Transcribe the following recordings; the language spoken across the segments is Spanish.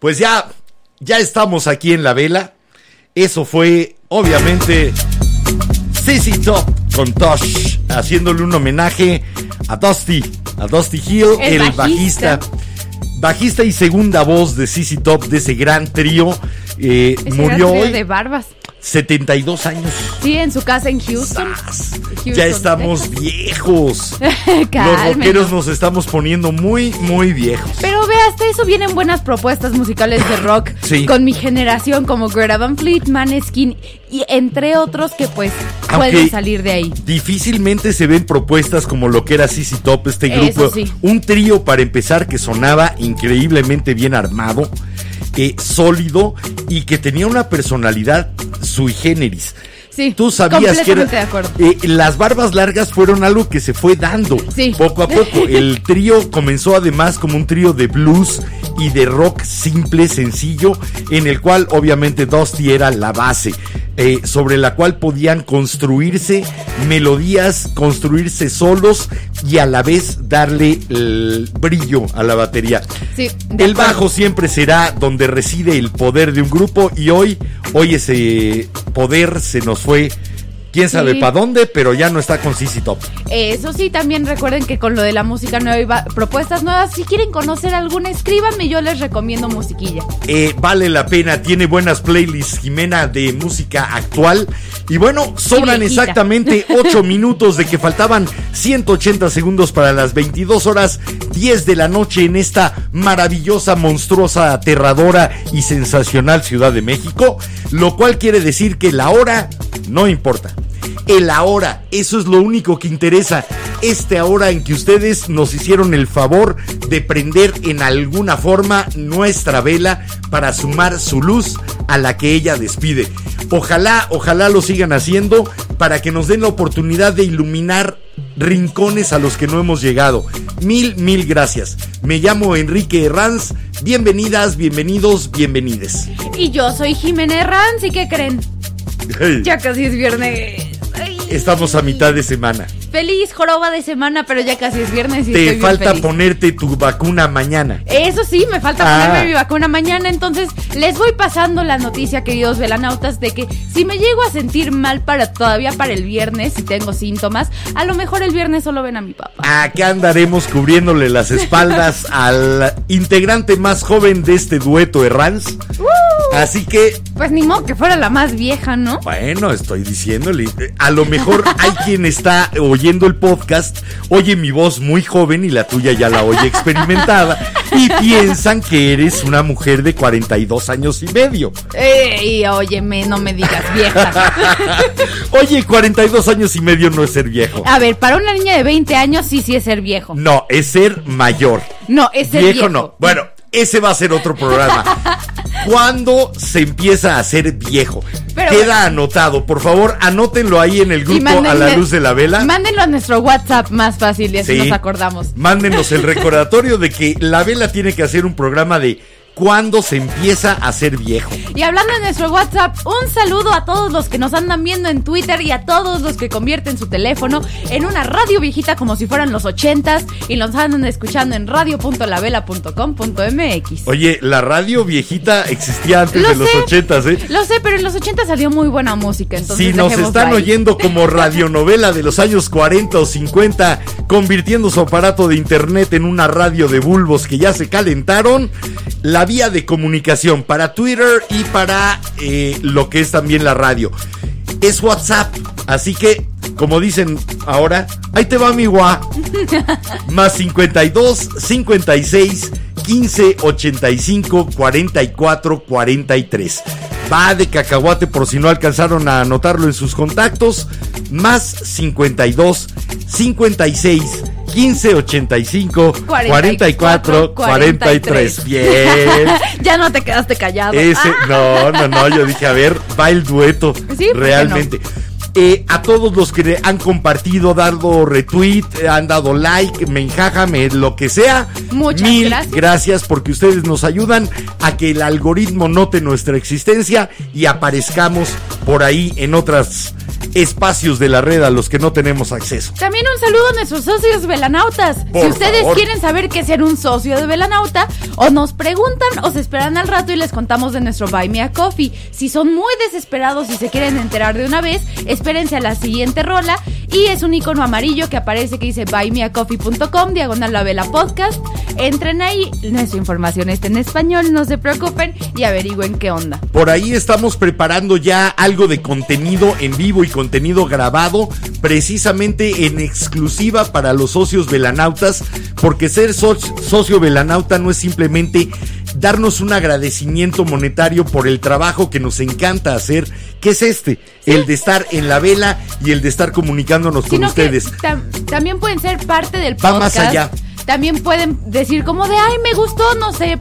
Pues ya, ya estamos aquí en la vela. Eso fue, obviamente, CC Top con Tosh, haciéndole un homenaje a Dusty, a Dusty Hill, el, El bajista. bajista. Bajista y segunda voz de CC Top, de ese gran trío. eh, murió gran trío hoy, de barbas. 72 años. Sí, en su casa en Houston. Ya estamos Texas. viejos. Los rockeros nos estamos poniendo muy, muy viejos. Pero ve, hasta eso vienen buenas propuestas musicales de rock Sí. con mi generación como Greta Van Fleet, Maneskin y entre otros que pues Aunque- pueden salir de ahí. Difícilmente se ven propuestas como lo que era CC Top, este grupo. sí. Un trío para empezar que sonaba increíblemente bien armado, eh, sólido y que tenía una personalidad sui generis. Sí, Tú sabías que era- completamente de acuerdo. eh, las barbas largas fueron algo que se fue dando Sí. poco a poco. El trío comenzó además como un trío de blues y de rock simple, sencillo, en el cual obviamente Dusty era la base, eh, sobre la cual podían construirse melodías, construirse solos y a la vez darle el brillo a la batería. Sí, El bajo siempre será donde reside el poder de un grupo y hoy, hoy ese poder se nos fue quién sabe Sí. para dónde, pero ya no está con CC Top. Eso sí, también recuerden que con lo de la música nueva y va- propuestas nuevas, si quieren conocer alguna, escríbanme, yo les recomiendo musiquilla. Eh, vale la pena, tiene buenas playlists Jimena de música actual. Y bueno, sobran exactamente 8 minutos de que faltaban 180 segundos para las 22 horas 10 de la noche en esta maravillosa, monstruosa, aterradora y sensacional Ciudad de México. Lo cual quiere decir que la hora no importa. El ahora, eso es lo único que interesa. esta hora en que ustedes nos hicieron el favor de prender en alguna forma nuestra vela para sumar su luz a la que ella despide. Ojalá, ojalá lo sigan haciendo para que nos den la oportunidad de iluminar rincones a los que no hemos llegado. Mil, mil gracias. Me llamo Enrique Herranz. Bienvenidas, bienvenidos, bienvenides. Y yo soy Jimena Ranz, ¿y qué creen? Ya casi es viernes. Ay. Estamos a mitad de semana. Feliz joroba de semana, pero ya casi es viernes y estoy Te bien falta feliz. ponerte tu vacuna mañana. Eso sí, me falta Ah. ponerme mi vacuna mañana, entonces les voy pasando la noticia, queridos velanautas, de que si me llego a sentir mal para todavía para el viernes, si tengo síntomas, a lo mejor el viernes solo ven a mi papá. Acá andaremos cubriéndole las espaldas al integrante más joven de este dueto Herranz. Así que, Pues ni modo que fuera la más vieja, ¿no? bueno, estoy diciéndole, eh, a lo mejor hay quien está oyendo el podcast, oye mi voz muy joven y la tuya ya la oye experimentada y piensan que eres una mujer de 42 años y medio. Ey, óyeme, no me digas vieja. Oye, 42 años y medio no es ser viejo. A ver, para una niña de 20 años sí, sí es ser viejo. No, es ser mayor. No, es ser viejo, viejo. no. Bueno, ese va a ser otro programa. ¿Cuándo se empieza a ser viejo? Pero Queda bueno. anotado. Por favor, anótenlo ahí en el grupo a la luz de la vela. Mándenlo a nuestro WhatsApp más fácil y así Sí. nos acordamos. Mándenos el recordatorio de que la vela tiene que hacer un programa de cuándo se empieza a ser viejo. Y hablando de nuestro WhatsApp, un saludo a todos los que nos andan viendo en Twitter y a todos los que convierten su teléfono en una radio viejita como si fueran los ochentas y nos andan escuchando en radio.lavela.com.mx. Oye, la radio viejita existía antes Lo de los ochentas, ¿eh? Lo sé, pero en los ochentas salió muy buena música, entonces Si nos están ahí. oyendo como radionovela de los años 40 o 50, convirtiendo su aparato de internet en una radio de bulbos que ya se calentaron, la vía de comunicación para Twitter y para eh, lo que es también la radio es WhatsApp. Así que, como dicen ahora, ahí te va mi gua. Más 52 56 15 85 44 43. Va de cacahuate por si no alcanzaron a anotarlo en sus contactos. Más 52 56 15 85 44 43. Bien. ya no te quedaste callado. Ese, Ah. no, no, no, yo dije, a ver, va el dueto. Sí, ¿por qué realmente. Eh, a todos los que han compartido, dado retweet, han dado like, me enjájame, lo que sea. Muchas mil gracias. gracias porque ustedes nos ayudan a que el algoritmo note nuestra existencia y aparezcamos por ahí en otros espacios de la red a los que no tenemos acceso. También un saludo a nuestros socios velanautas. Por si ustedes favor. quieren saber qué es ser un socio de velanauta, o nos preguntan o se esperan al rato y les contamos de nuestro Buy Me a Coffee. Si son muy desesperados y se quieren enterar de una vez, espérense a la siguiente rola. Y es un icono amarillo que aparece que dice buymeacoffee.com, diagonal la vela podcast. Entren ahí, nuestra información está en español, no se preocupen y averigüen qué onda. Por ahí estamos preparando ya algo de contenido en vivo y contenido grabado, precisamente en exclusiva para los socios velanautas, porque ser so- socio velanauta no es simplemente darnos un agradecimiento monetario por el trabajo que nos encanta hacer, que es este, el de estar en la vela y el de estar comunicándonos con ustedes. tam- también pueden ser parte del Va podcast. más allá. También pueden decir como de, ay, me gustó, no sé,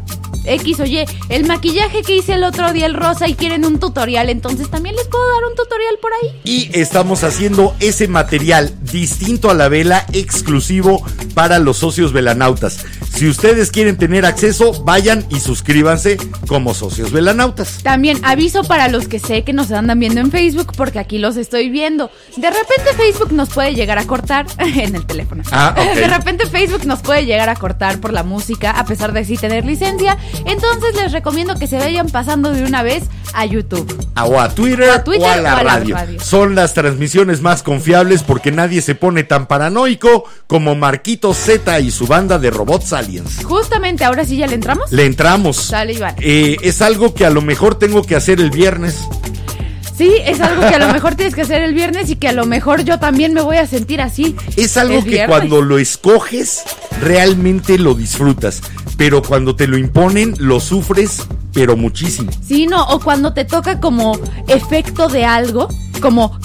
X o Y, el maquillaje que hice el otro día, el rosa, y quieren un tutorial, entonces también les puedo dar un tutorial por ahí. Y estamos haciendo ese material distinto a la vela, exclusivo para los socios velanautas. Si ustedes quieren tener acceso, vayan y suscríbanse como socios velanautas. También aviso para los que sé que nos andan viendo en Facebook, porque aquí los estoy viendo. De repente Facebook nos puede llegar a cortar en el teléfono. Ah. De repente Facebook nos puede llegar a cortar por la música, a pesar de sí tener licencia. Entonces les recomiendo que se vayan pasando de una vez a YouTube. O a Twitter, O a Twitter o a la o a la radio. radio. Son las transmisiones más confiables porque nadie se pone tan paranoico como Marquito Z y su banda de robots aliens. Justamente ahora sí ya le entramos. Le entramos. Sale, Iván. Eh, es algo que a lo mejor tengo que hacer el viernes. Sí, es algo que a lo mejor tienes que hacer el viernes y que a lo mejor yo también me voy a sentir así. Es algo Es que viernes. cuando lo escoges realmente lo disfrutas, pero cuando te lo imponen lo sufres, pero muchísimo. Sí, no, o cuando te toca como efecto de algo, como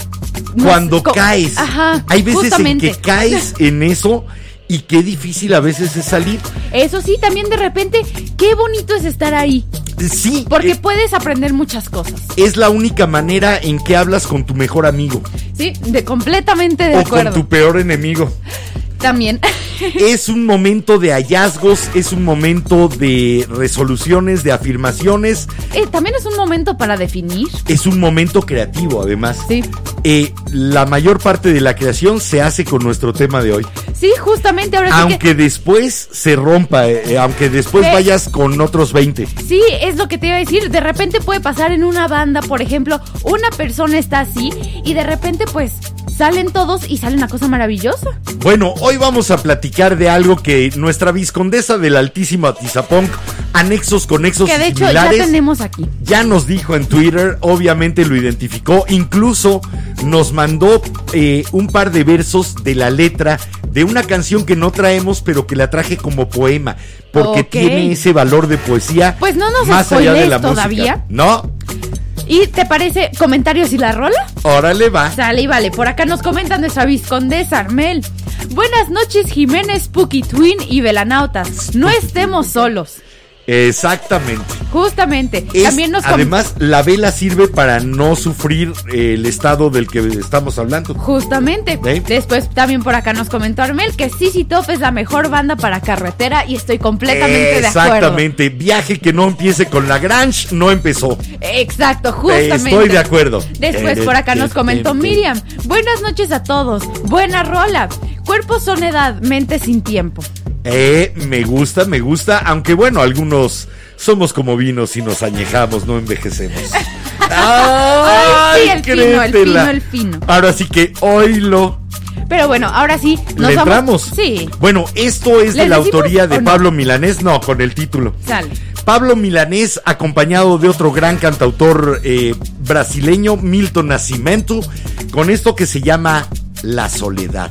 Cuando caes. Ajá. Hay veces justamente. en que caes en eso y qué difícil a veces es salir. Eso sí, también de repente, qué bonito es estar ahí. Sí, Porque eh, puedes aprender muchas cosas. es la única manera en que hablas con tu mejor amigo Sí, de completamente de o acuerdo. con tu peor enemigo. También. Es un momento de hallazgos, es un momento de resoluciones, de afirmaciones, Eh, también es un momento para definir. es un momento creativo además. Sí. Eh, la mayor parte de la creación se hace con nuestro tema de hoy. Sí, justamente ahora sí que. Aunque después se rompa, eh, aunque después vayas con otros 20. Sí, es lo que te iba a decir. De repente puede pasar en una banda, por ejemplo, una persona está así y de repente pues salen todos y sale una cosa maravillosa. Bueno, hoy vamos a platicar de algo que nuestra viscondesa del altísimo Atizapunk, anexos conexos Que de hecho ya tenemos aquí. ya nos dijo en Twitter, obviamente lo identificó, incluso nos mandó eh, un par de versos de la letra de una canción que no traemos, pero que la traje como poema, porque tiene ese valor de poesía. Pues no nos más allá de la todavía. música. No, ¿Y te parece comentarios y la rola? órale va. Sale y vale, por acá nos comenta nuestra viscondesa Armel. Buenas noches Jiménez, Puki Twin y Velanautas. No estemos solos. Exactamente. Justamente. Es- También nos además, la vela sirve para no sufrir eh, el estado del que estamos hablando. Justamente. ¿Eh? Después también por acá nos comentó Armel que Sisi Top es la mejor banda para carretera y estoy completamente de acuerdo. Exactamente. Viaje que no empiece con la Grange no empezó. Exacto, justamente. Estoy de acuerdo. Después por acá nos comentó Miriam. Buenas noches a todos. Buena rola. Cuerpos son edad, mente sin tiempo. Eh, me gusta, me gusta. Aunque bueno, algunos somos como vinos y nos añejamos, no envejecemos. Ay, sí, el fino, el créetela. fino, el fino. Ahora sí que oílo. Pero bueno, ahora sí, nos ¿Le vamos. entramos? Sí, Bueno, esto es de ¿Les la autoría de no? Pablo Milanés. No, con el título. sale. Pablo Milanés, acompañado de otro gran cantautor eh, brasileño, Milton Nascimento, con esto que se llama La Soledad.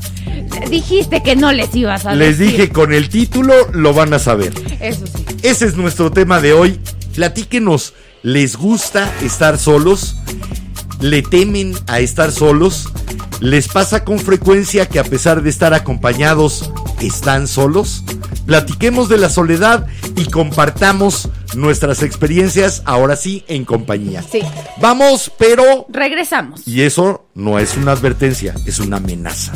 Dijiste que no les ibas a Les decir. dije, con el título lo van a saber. Eso sí. Ese es nuestro tema de hoy. Platíquenos, ¿les gusta estar solos? ¿Le temen a estar solos? ¿Les pasa con frecuencia que a pesar de estar acompañados, están solos? Platiquemos de la soledad y compartamos nuestras experiencias, ahora sí, en compañía. Sí. Vamos, pero... Regresamos. Y eso no es una advertencia, es una amenaza.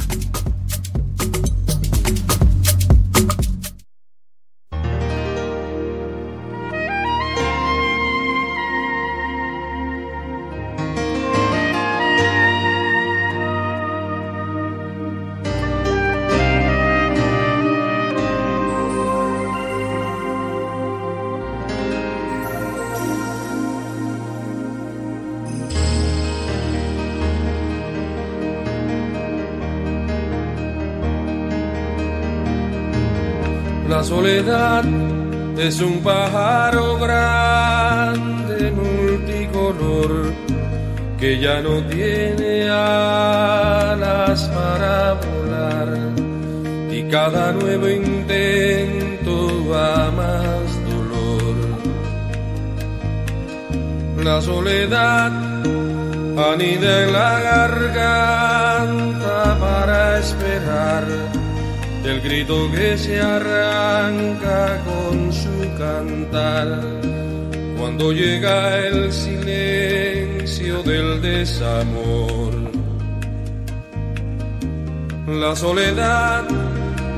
Soledad es un pájaro grande, multicolor, que ya no tiene alas para volar. Y cada nuevo intento da más dolor. La soledad anida en la garganta para esperar el grito que se arranca con su cantar cuando llega el silencio del desamor. La soledad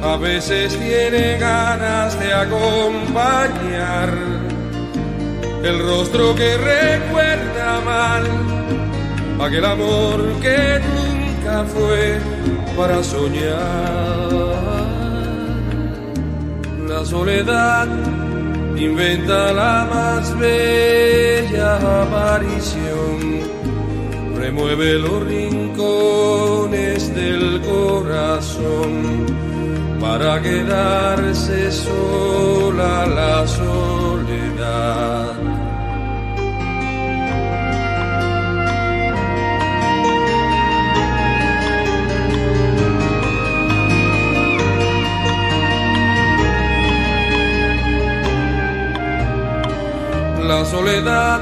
a veces tiene ganas de acompañar el rostro que recuerda mal aquel amor que nunca fue para soñar. La soledad inventa la más bella aparición, remueve los rincones del corazón para quedarse sola la soledad. Soledad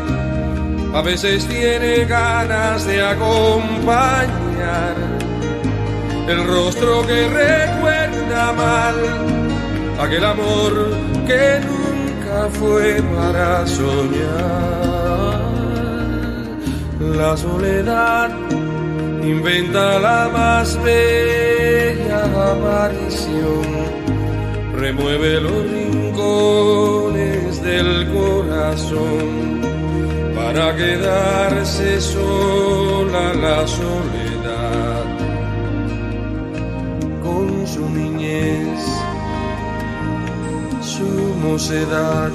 a veces tiene ganas de acompañar el rostro que recuerda mal aquel amor que nunca fue para soñar. La soledad inventa la más bella aparición, remueve los rincones del corazón para quedarse sola la soledad. Con su niñez, su mocedad,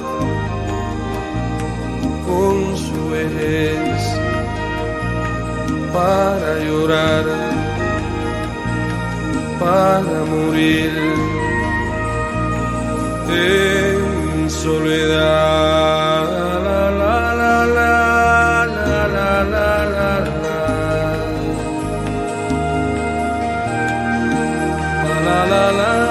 con su vejez para llorar, para morir soledad. La, la, la, la, la, la. La, la, la, la, la,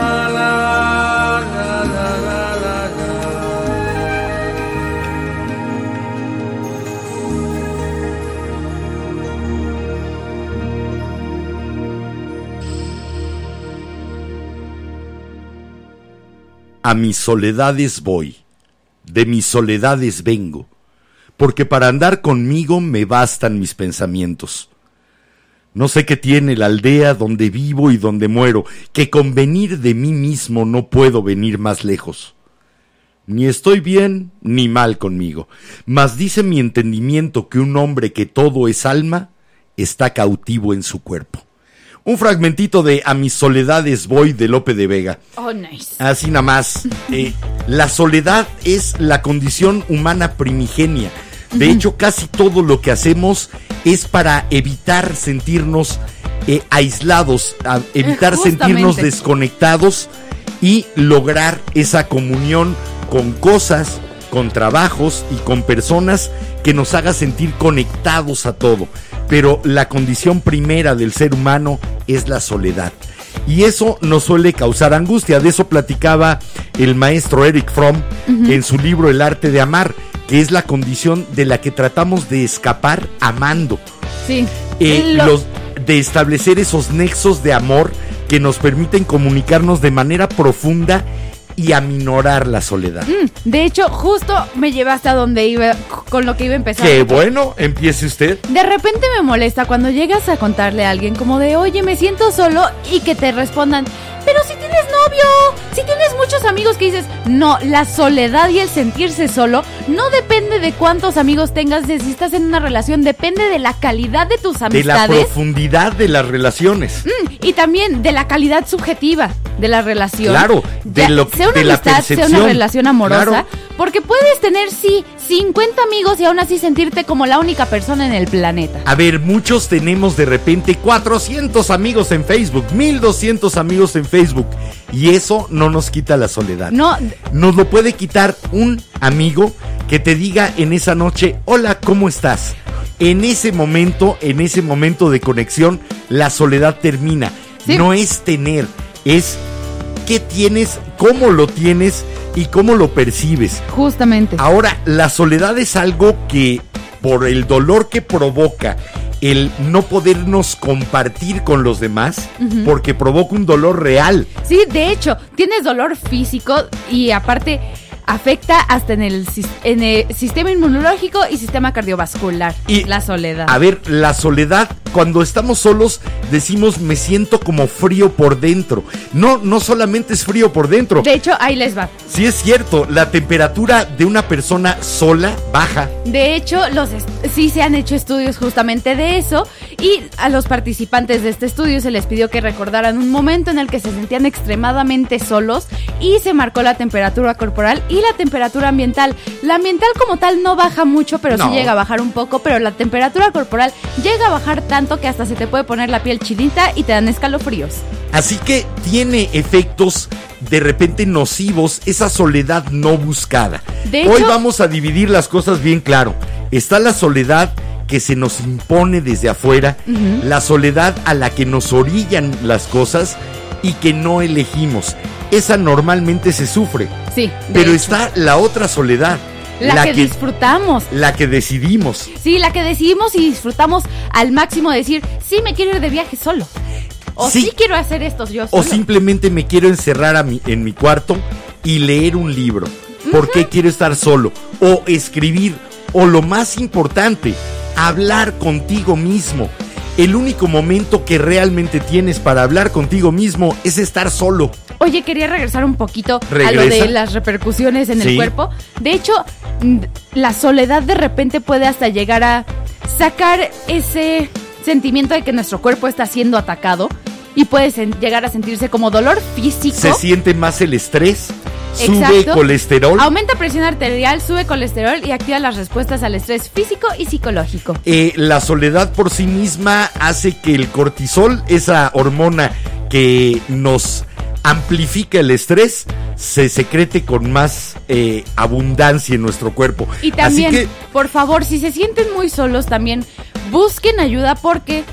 A mis soledades voy, de mis soledades vengo, porque para andar conmigo me bastan mis pensamientos. No sé qué tiene la aldea donde vivo y donde muero, que con venir de mí mismo no puedo venir más lejos. Ni estoy bien ni mal conmigo, mas dice mi entendimiento que un hombre que todo es alma está cautivo en su cuerpo. Un fragmentito de A mis soledades voy de Lope de Vega. Oh, nice. Así nada más. eh, la soledad es la condición humana primigenia. De hecho, casi todo lo que hacemos es para evitar sentirnos eh, aislados, a- evitar sentirnos desconectados y lograr esa comunión con cosas, con trabajos y con personas que nos haga sentir conectados a todo. Pero la condición primera del ser humano es la soledad. Y eso nos suele causar angustia. De eso platicaba el maestro Eric Fromm en su libro El arte de amar, que es la condición de la que tratamos de escapar amando. Sí. Eh, Lo- los, de establecer esos nexos de amor que nos permiten comunicarnos de manera profunda y aminorar la soledad. De hecho, justo me llevaste a donde iba con lo que iba a empezar. Qué bueno, empiece usted. De repente me molesta cuando llegas a contarle a alguien como de, oye, me siento solo y que te respondan, pero si tienes novio, si tienes muchos amigos que dices, no, la soledad y el sentirse solo no depende de cuántos amigos tengas, de si estás en una relación, depende de la calidad de tus De la amistades profundidad de las relaciones. mm, y también de la calidad subjetiva de la relación. Claro, de lo- sea una de la amistad, sea una relación amorosa, Claro. porque puedes tener, sí, 50 amigos y aún así sentirte como la única persona en el planeta. A ver, muchos tenemos de repente 400 amigos en Facebook, 1200 amigos en Facebook. Y eso no nos quita la soledad. No, Nos lo puede quitar un amigo que te diga en esa noche, hola, ¿cómo estás? En ese momento, en ese momento de conexión, la soledad termina. Sí. No es tener, es qué tienes, cómo lo tienes y cómo lo percibes. justamente. Ahora, la soledad es algo que por el dolor que provoca el no podernos compartir con los demás, porque provoca un dolor real. Sí, de hecho, tienes dolor físico y aparte afecta hasta en el, en el sistema inmunológico y sistema cardiovascular. Y- la soledad. A ver, la soledad, cuando estamos solos, decimos me siento como frío por dentro. No, no solamente es frío por dentro. De hecho, ahí les va. Sí es cierto, la temperatura de una persona sola baja. De hecho, los sí se han hecho estudios justamente de eso y a los participantes de este estudio se les pidió que recordaran un momento en el que se sentían extremadamente solos y se marcó la temperatura corporal y la temperatura ambiental. La ambiental como tal no baja mucho, pero sí llega a bajar un poco, pero la temperatura corporal llega a bajar tanto que hasta se te puede poner la piel chinita y te dan escalofríos. Así que tiene efectos de repente nocivos esa soledad no buscada. De Hoy hecho- vamos a dividir las cosas bien claro. Está la soledad que se nos impone desde afuera, la soledad a la que nos orillan las cosas y que no elegimos. Esa normalmente se sufre. Sí, Pero hecho. está la otra soledad, La, La que, que- disfrutamos. La que decidimos. Sí, la que decidimos y disfrutamos al máximo de decir, sí, me quiero ir de viaje solo. O sí, Sí. quiero hacer esto yo O simplemente me quiero encerrar a mi- en mi cuarto y leer un libro. ¿Por qué quiero estar solo? O escribir. O lo más importante, hablar contigo mismo. El único momento que realmente tienes para hablar contigo mismo es estar solo. Oye, quería regresar un poquito a lo Regresa. de las repercusiones en el cuerpo. De hecho, la soledad de repente puede hasta llegar a sacar ese sentimiento de que nuestro cuerpo está siendo atacado y puede llegar a sentirse como dolor físico. Se siente más el estrés, sube colesterol. Aumenta presión arterial, sube colesterol y activa las respuestas al estrés físico y psicológico. Eh, la soledad por sí misma hace que el cortisol, esa hormona que nos amplifica el estrés, se secrete con más eh, abundancia en nuestro cuerpo. Y también, Así que por favor, si se sienten muy solos, también busquen ayuda porque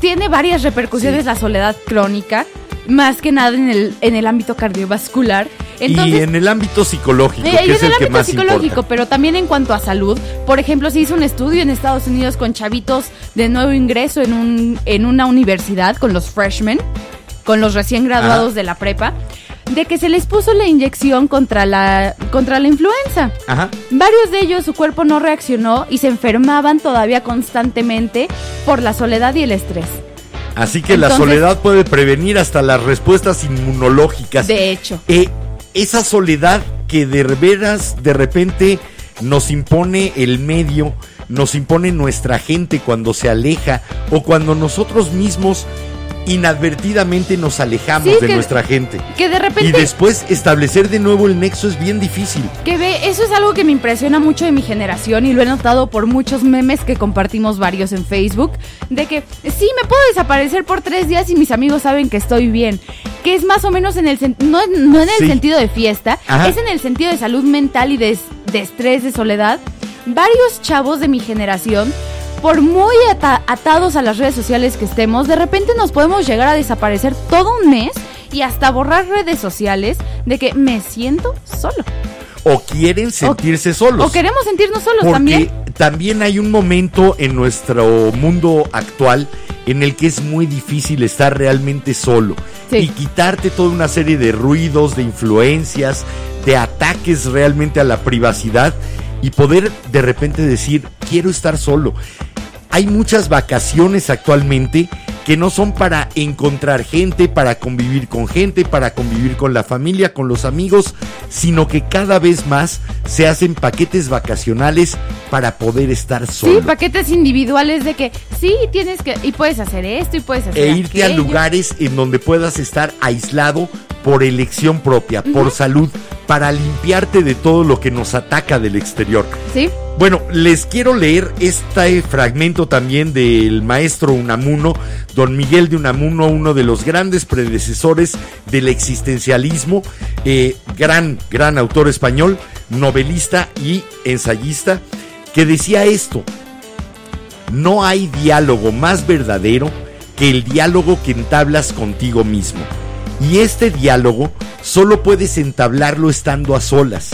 tiene varias repercusiones Sí. la soledad crónica, más que nada en el, en el ámbito cardiovascular. Y en el ámbito psicológico, eh, que y es en el el que ámbito más psicológico, importa. pero también en cuanto a salud. Por ejemplo, se hizo un estudio en Estados Unidos con chavitos de nuevo ingreso en, un, en una universidad, con los freshmen, con los recién graduados Ajá. de la prepa, de que se les puso la inyección contra la, contra la influenza. Ajá. Varios de ellos su cuerpo no reaccionó y se enfermaban todavía constantemente por la soledad y el estrés. Así que la soledad puede prevenir hasta las respuestas inmunológicas. De hecho. Eh, esa soledad que de veras de repente nos impone el medio, nos impone nuestra gente cuando se aleja o cuando nosotros mismos inadvertidamente nos alejamos Sí, de que- nuestra gente. Que de Y repente, después establecer de nuevo el nexo es bien difícil. que ve, eso es algo que me impresiona mucho de mi generación y lo he notado por muchos memes que compartimos varios en Facebook, de que sí, me puedo desaparecer por tres días y mis amigos saben que estoy bien. Que es más o menos en el no, no en el Sí. sentido de fiesta, Ajá. es en el sentido de salud mental y de, de estrés, de soledad. Varios chavos de mi generación por muy ata- atados a las redes sociales que estemos, de repente nos podemos llegar a desaparecer todo un mes y hasta borrar redes sociales de que me siento solo. O quieren sentirse solos. O queremos sentirnos solos Porque también. también hay un momento en nuestro mundo actual en el que es muy difícil estar realmente solo Sí. y quitarte toda una serie de ruidos, de influencias, de ataques realmente a la privacidad y poder de repente decir, quiero estar solo. Hay muchas vacaciones actualmente que no son para encontrar gente, para convivir con gente, para convivir con la familia, con los amigos, sino que cada vez más se hacen paquetes vacacionales para poder estar solo. Sí, paquetes individuales de que sí, tienes que y puedes hacer esto y puedes hacer e irte a lugares en donde puedas estar aislado por elección propia, por salud, para limpiarte de todo lo que nos ataca del exterior. Sí. Bueno, les quiero leer este fragmento también del maestro Unamuno, don Miguel de Unamuno, uno de los grandes predecesores del existencialismo, eh, gran, gran autor español, novelista y ensayista, que decía esto, no hay diálogo más verdadero que el diálogo que entablas contigo mismo. Y este diálogo solo puedes entablarlo estando a solas,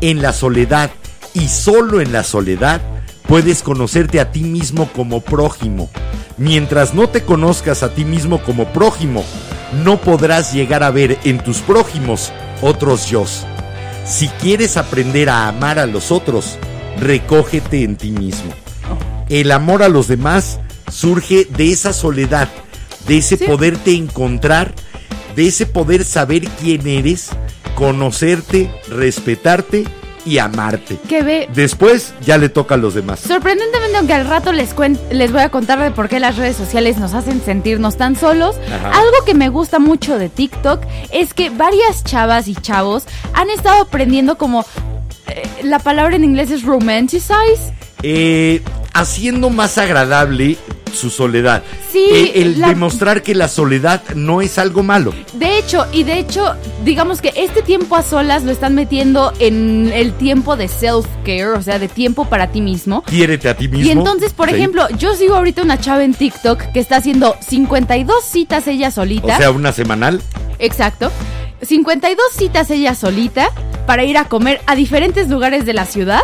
en la soledad, y solo en la soledad puedes conocerte a ti mismo como prójimo. Mientras no te conozcas a ti mismo como prójimo, no podrás llegar a ver en tus prójimos otros yo. Si quieres aprender a amar a los otros, recógete en ti mismo. El amor a los demás surge de esa soledad, de ese Sí. poderte encontrar, de ese poder saber quién eres, conocerte, respetarte y amarte. Que ve Después ya le toca a los demás. Sorprendentemente, aunque al rato les, les voy a contar de por qué las redes sociales nos hacen sentirnos tan solos, Ajá. algo que me gusta mucho de TikTok es que varias chavas y chavos han estado aprendiendo como... eh, la palabra en inglés es romanticize. Eh, haciendo más agradable su soledad. Sí, Eh, el la- demostrar que la soledad no es algo malo. De hecho, y de hecho, digamos que este tiempo a solas lo están metiendo en el tiempo de self-care, o sea, de tiempo para ti mismo. Quiérete a ti mismo. Y entonces, por Sí. ejemplo, yo sigo ahorita una chava en TikTok que está haciendo 52 citas ella solita. O sea, una semanal. Exacto. 52 citas ella solita para ir a comer a diferentes lugares de la ciudad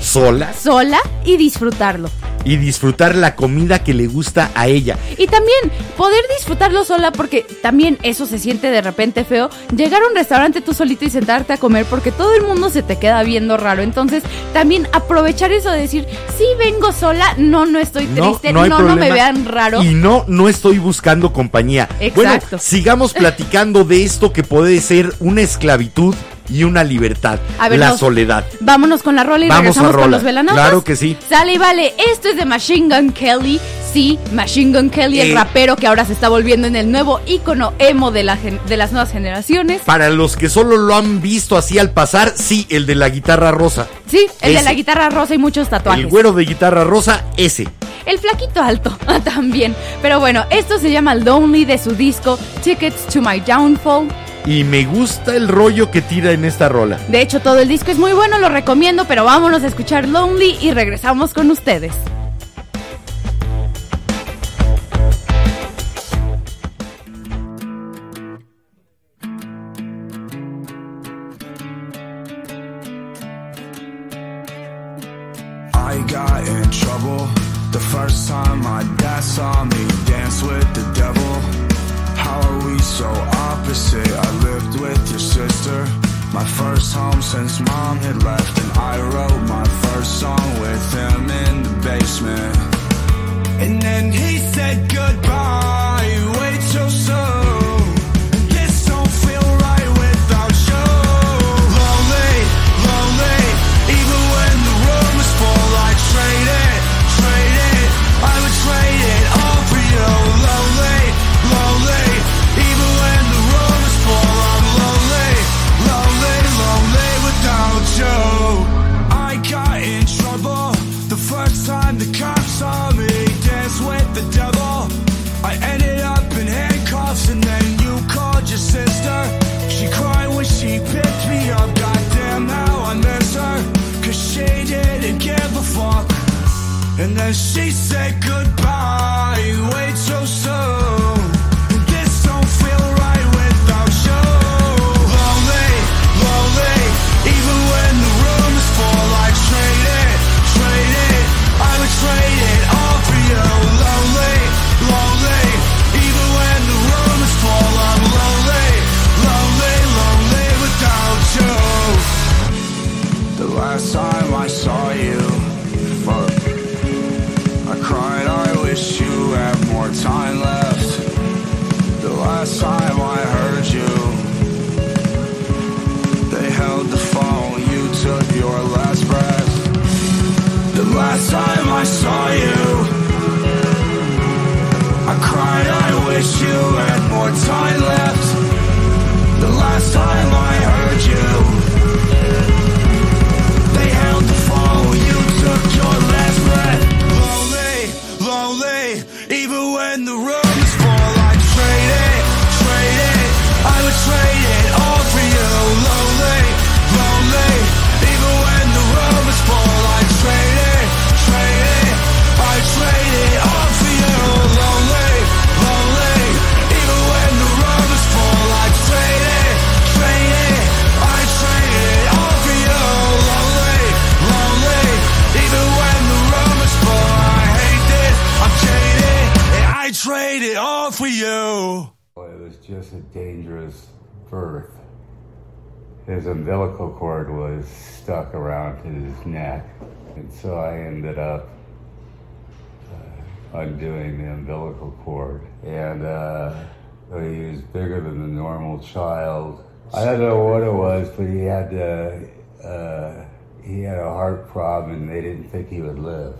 sola sola y disfrutarlo. y disfrutar la comida que le gusta a ella. Y también poder disfrutarlo sola porque también eso se siente de repente feo. Llegar a un restaurante tú solito y sentarte a comer porque todo el mundo se te queda viendo raro. Entonces también aprovechar eso de decir, sí vengo sola, no, no estoy triste, no, hay no, me problema. vean raro. Y no, no estoy buscando compañía. Bueno, Exacto. sigamos platicando de esto que puede ser una esclavitud y una libertad. Ver, la nos- soledad. Vámonos con la rola y Vamos regresamos a con rola. los velanautas. Claro que sí. Sale y vale. Esto es de Machine Gun Kelly. Sí, Machine Gun Kelly, el Eh. rapero que ahora se está volviendo en el nuevo ícono emo de, la de las nuevas generaciones. Para los que solo lo han visto así al pasar, sí, el de la guitarra rosa. Sí, el de la guitarra rosa y muchos tatuajes. El güero de guitarra rosa, ese. El flaquito alto también. Pero bueno, esto se llama Lonely de su disco Tickets to My Downfall. Y me gusta el rollo que tira en esta rola. De hecho, todo el disco es muy bueno, lo recomiendo, pero vámonos a escuchar Lonely y regresamos con ustedes. First home since mom had left, and I wrote my first song with him in the basement. And then he said goodbye, way too soon. Umbilical cord. And uh, he was bigger than the normal child. I don't know what it was, but he had uh, uh, he had a heart problem, and they didn't think he would live.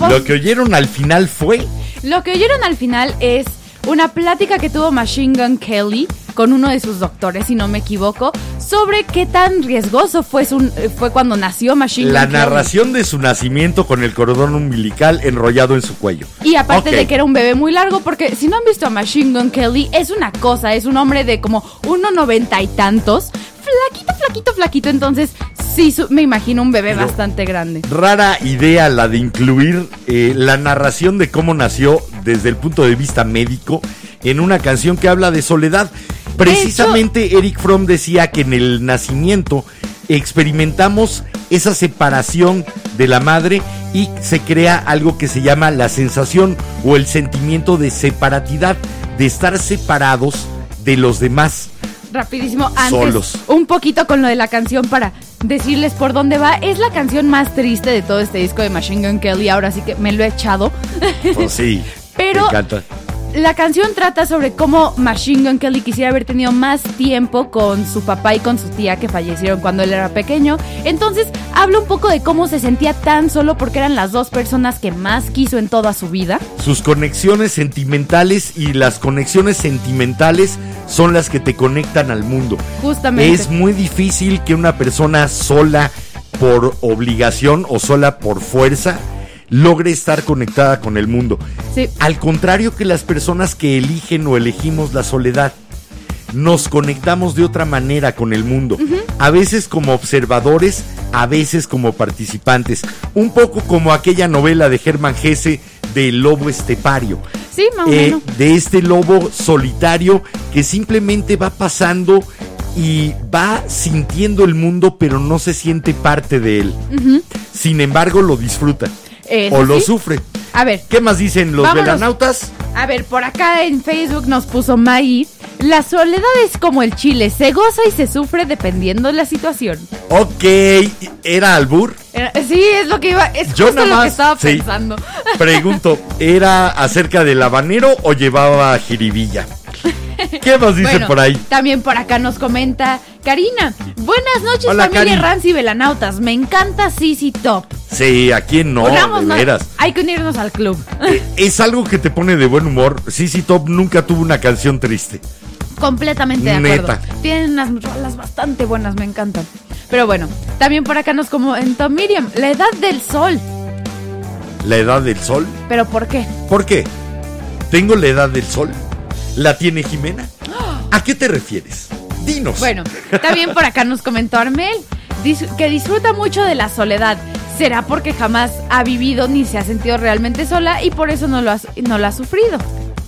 Lo que oyeron al final fue Lo que oyeron al final es una plática que tuvo Machine Gun Kelly con uno de sus doctores, si no me equivoco, sobre qué tan riesgoso fue, su- fue cuando nació Machine la Gun Kelly. narración de su nacimiento con el cordón umbilical enrollado en su cuello. Y aparte de que era un bebé muy largo, porque si no han visto a Machine Gun Kelly, es una cosa, es un hombre de como 1,90 y tantos, flaquito, flaquito, flaquito, entonces sí, su- me imagino un bebé Pero- bastante grande. Rara idea la de incluir eh, la narración de cómo nació desde el punto de vista médico en una canción que habla de soledad. Precisamente Eric Fromm decía que en el nacimiento experimentamos esa separación de la madre y se crea algo que se llama la sensación o el sentimiento de separatidad, de estar separados de los demás. Rapidísimo, antes Solos. un poquito con lo de la canción para decirles por dónde va. Es la canción más triste de todo este disco de Machine Gun Kelly, ahora sí que me lo he echado. Pues sí, Pero- me encanta. La canción trata sobre cómo Machine Gun Kelly quisiera haber tenido más tiempo con su papá y con su tía que fallecieron cuando él era pequeño. Entonces habla un poco de cómo se sentía tan solo porque eran las dos personas que más quiso en toda su vida. Sus conexiones sentimentales y las conexiones sentimentales son las que te conectan al mundo. Justamente. Es muy difícil que una persona sola por obligación o sola por fuerza logre estar conectada con el mundo. Sí. Al contrario que las personas que eligen o elegimos la soledad, nos conectamos de otra manera con el mundo. A veces como observadores, a veces como participantes. Un poco como aquella novela de Germán Gese de El Lobo Estepario. Sí, más o Eh, menos. de este lobo solitario que simplemente va pasando y va sintiendo el mundo, pero no se siente parte de él. Sin embargo, lo disfruta Eso o lo sí. sufre. A ver, ¿Qué más dicen los Vámonos. velanautas? A ver, por acá en Facebook nos puso Maggie. La soledad es como el chile, se goza y se sufre dependiendo de la situación. Ok, ¿era albur? Era- sí, es lo que iba, es Yo justo nada lo más, que estaba sí. pensando. Pregunto, ¿era acerca del habanero o llevaba jiribilla? ¿Qué más dicen Bueno, por ahí? También por acá nos comenta Karina. Buenas noches, Hola, familia Cari. Rancy Velanautas. Me encanta CC Top. Sí, ¿a quién no? De veras. Hay que unirnos al club. Eh, Es algo que te pone de buen humor. CC Top nunca tuvo una canción triste. Completamente de acuerdo. Neta. Tienen unas rolas bastante buenas, me encantan. Pero bueno, también por acá nos comentó Miriam, la edad del sol. La edad del sol. ¿Pero por qué? ¿Por qué? ¿Tengo la edad del sol? ¿La tiene Jimena? ¿A qué te refieres? Bueno, también por acá nos comentó Armel que disfruta mucho de la soledad. ¿Será porque jamás ha vivido ni se ha sentido realmente sola y por eso no lo, has- no lo ha sufrido?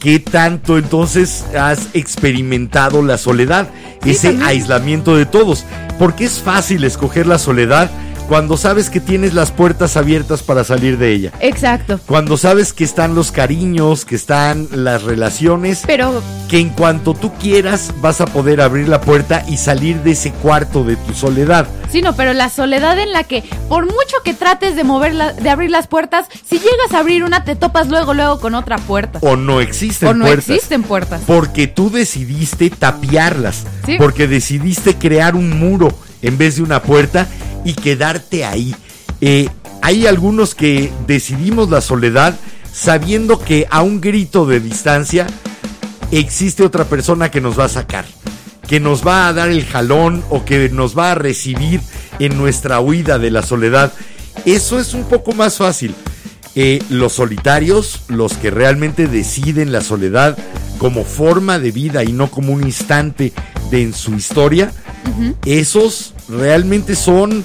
¿Qué tanto entonces has experimentado la soledad? Sí, Ese también. aislamiento de todos. Porque es fácil escoger la soledad cuando sabes que tienes las puertas abiertas para salir de ella. Exacto. Cuando sabes que están los cariños, que están las relaciones, Pero que en cuanto tú quieras vas a poder abrir la puerta y salir de ese cuarto de tu soledad. Sí, no, pero la soledad en la que, por mucho que trates de mover la- de abrir las puertas, si llegas a abrir una, te topas luego, luego con otra puerta. O no existen O no puertas. existen puertas. Porque tú decidiste tapiarlas. Sí. Porque decidiste crear un muro en vez de una puerta y quedarte ahí. Eh, hay algunos que decidimos la soledad sabiendo que a un grito de distancia existe otra persona que nos va a sacar, que nos va a dar el jalón o que nos va a recibir en nuestra huida de la soledad. Eso es un poco más fácil. Eh, los solitarios, los que realmente deciden la soledad como forma de vida y no como un instante de en su historia, esos realmente son,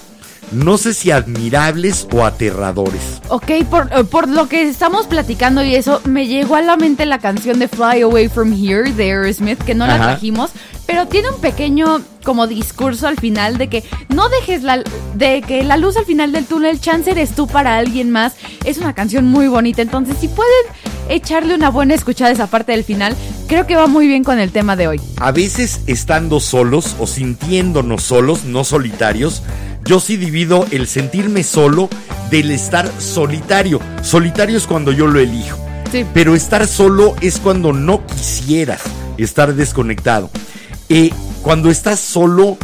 no sé si admirables o aterradores. Ok, por, eh, por lo que estamos platicando y eso, me llegó a la mente la canción de Fly Away From Here de Aerosmith, que no la trajimos, pero tiene un pequeño como discurso al final de que no dejes la, de que la luz al final del túnel, chance eres tú para alguien más. Es una canción muy bonita, entonces si pueden echarle una buena escuchada a esa parte del final, creo que va muy bien con el tema de hoy. A veces estando solos o sintiéndonos solos, no solitarios, yo sí divido el sentirme solo del estar solitario. Solitario es cuando yo lo elijo. Sí. Pero estar solo es cuando no quisieras estar desconectado. Eh, cuando estás solo,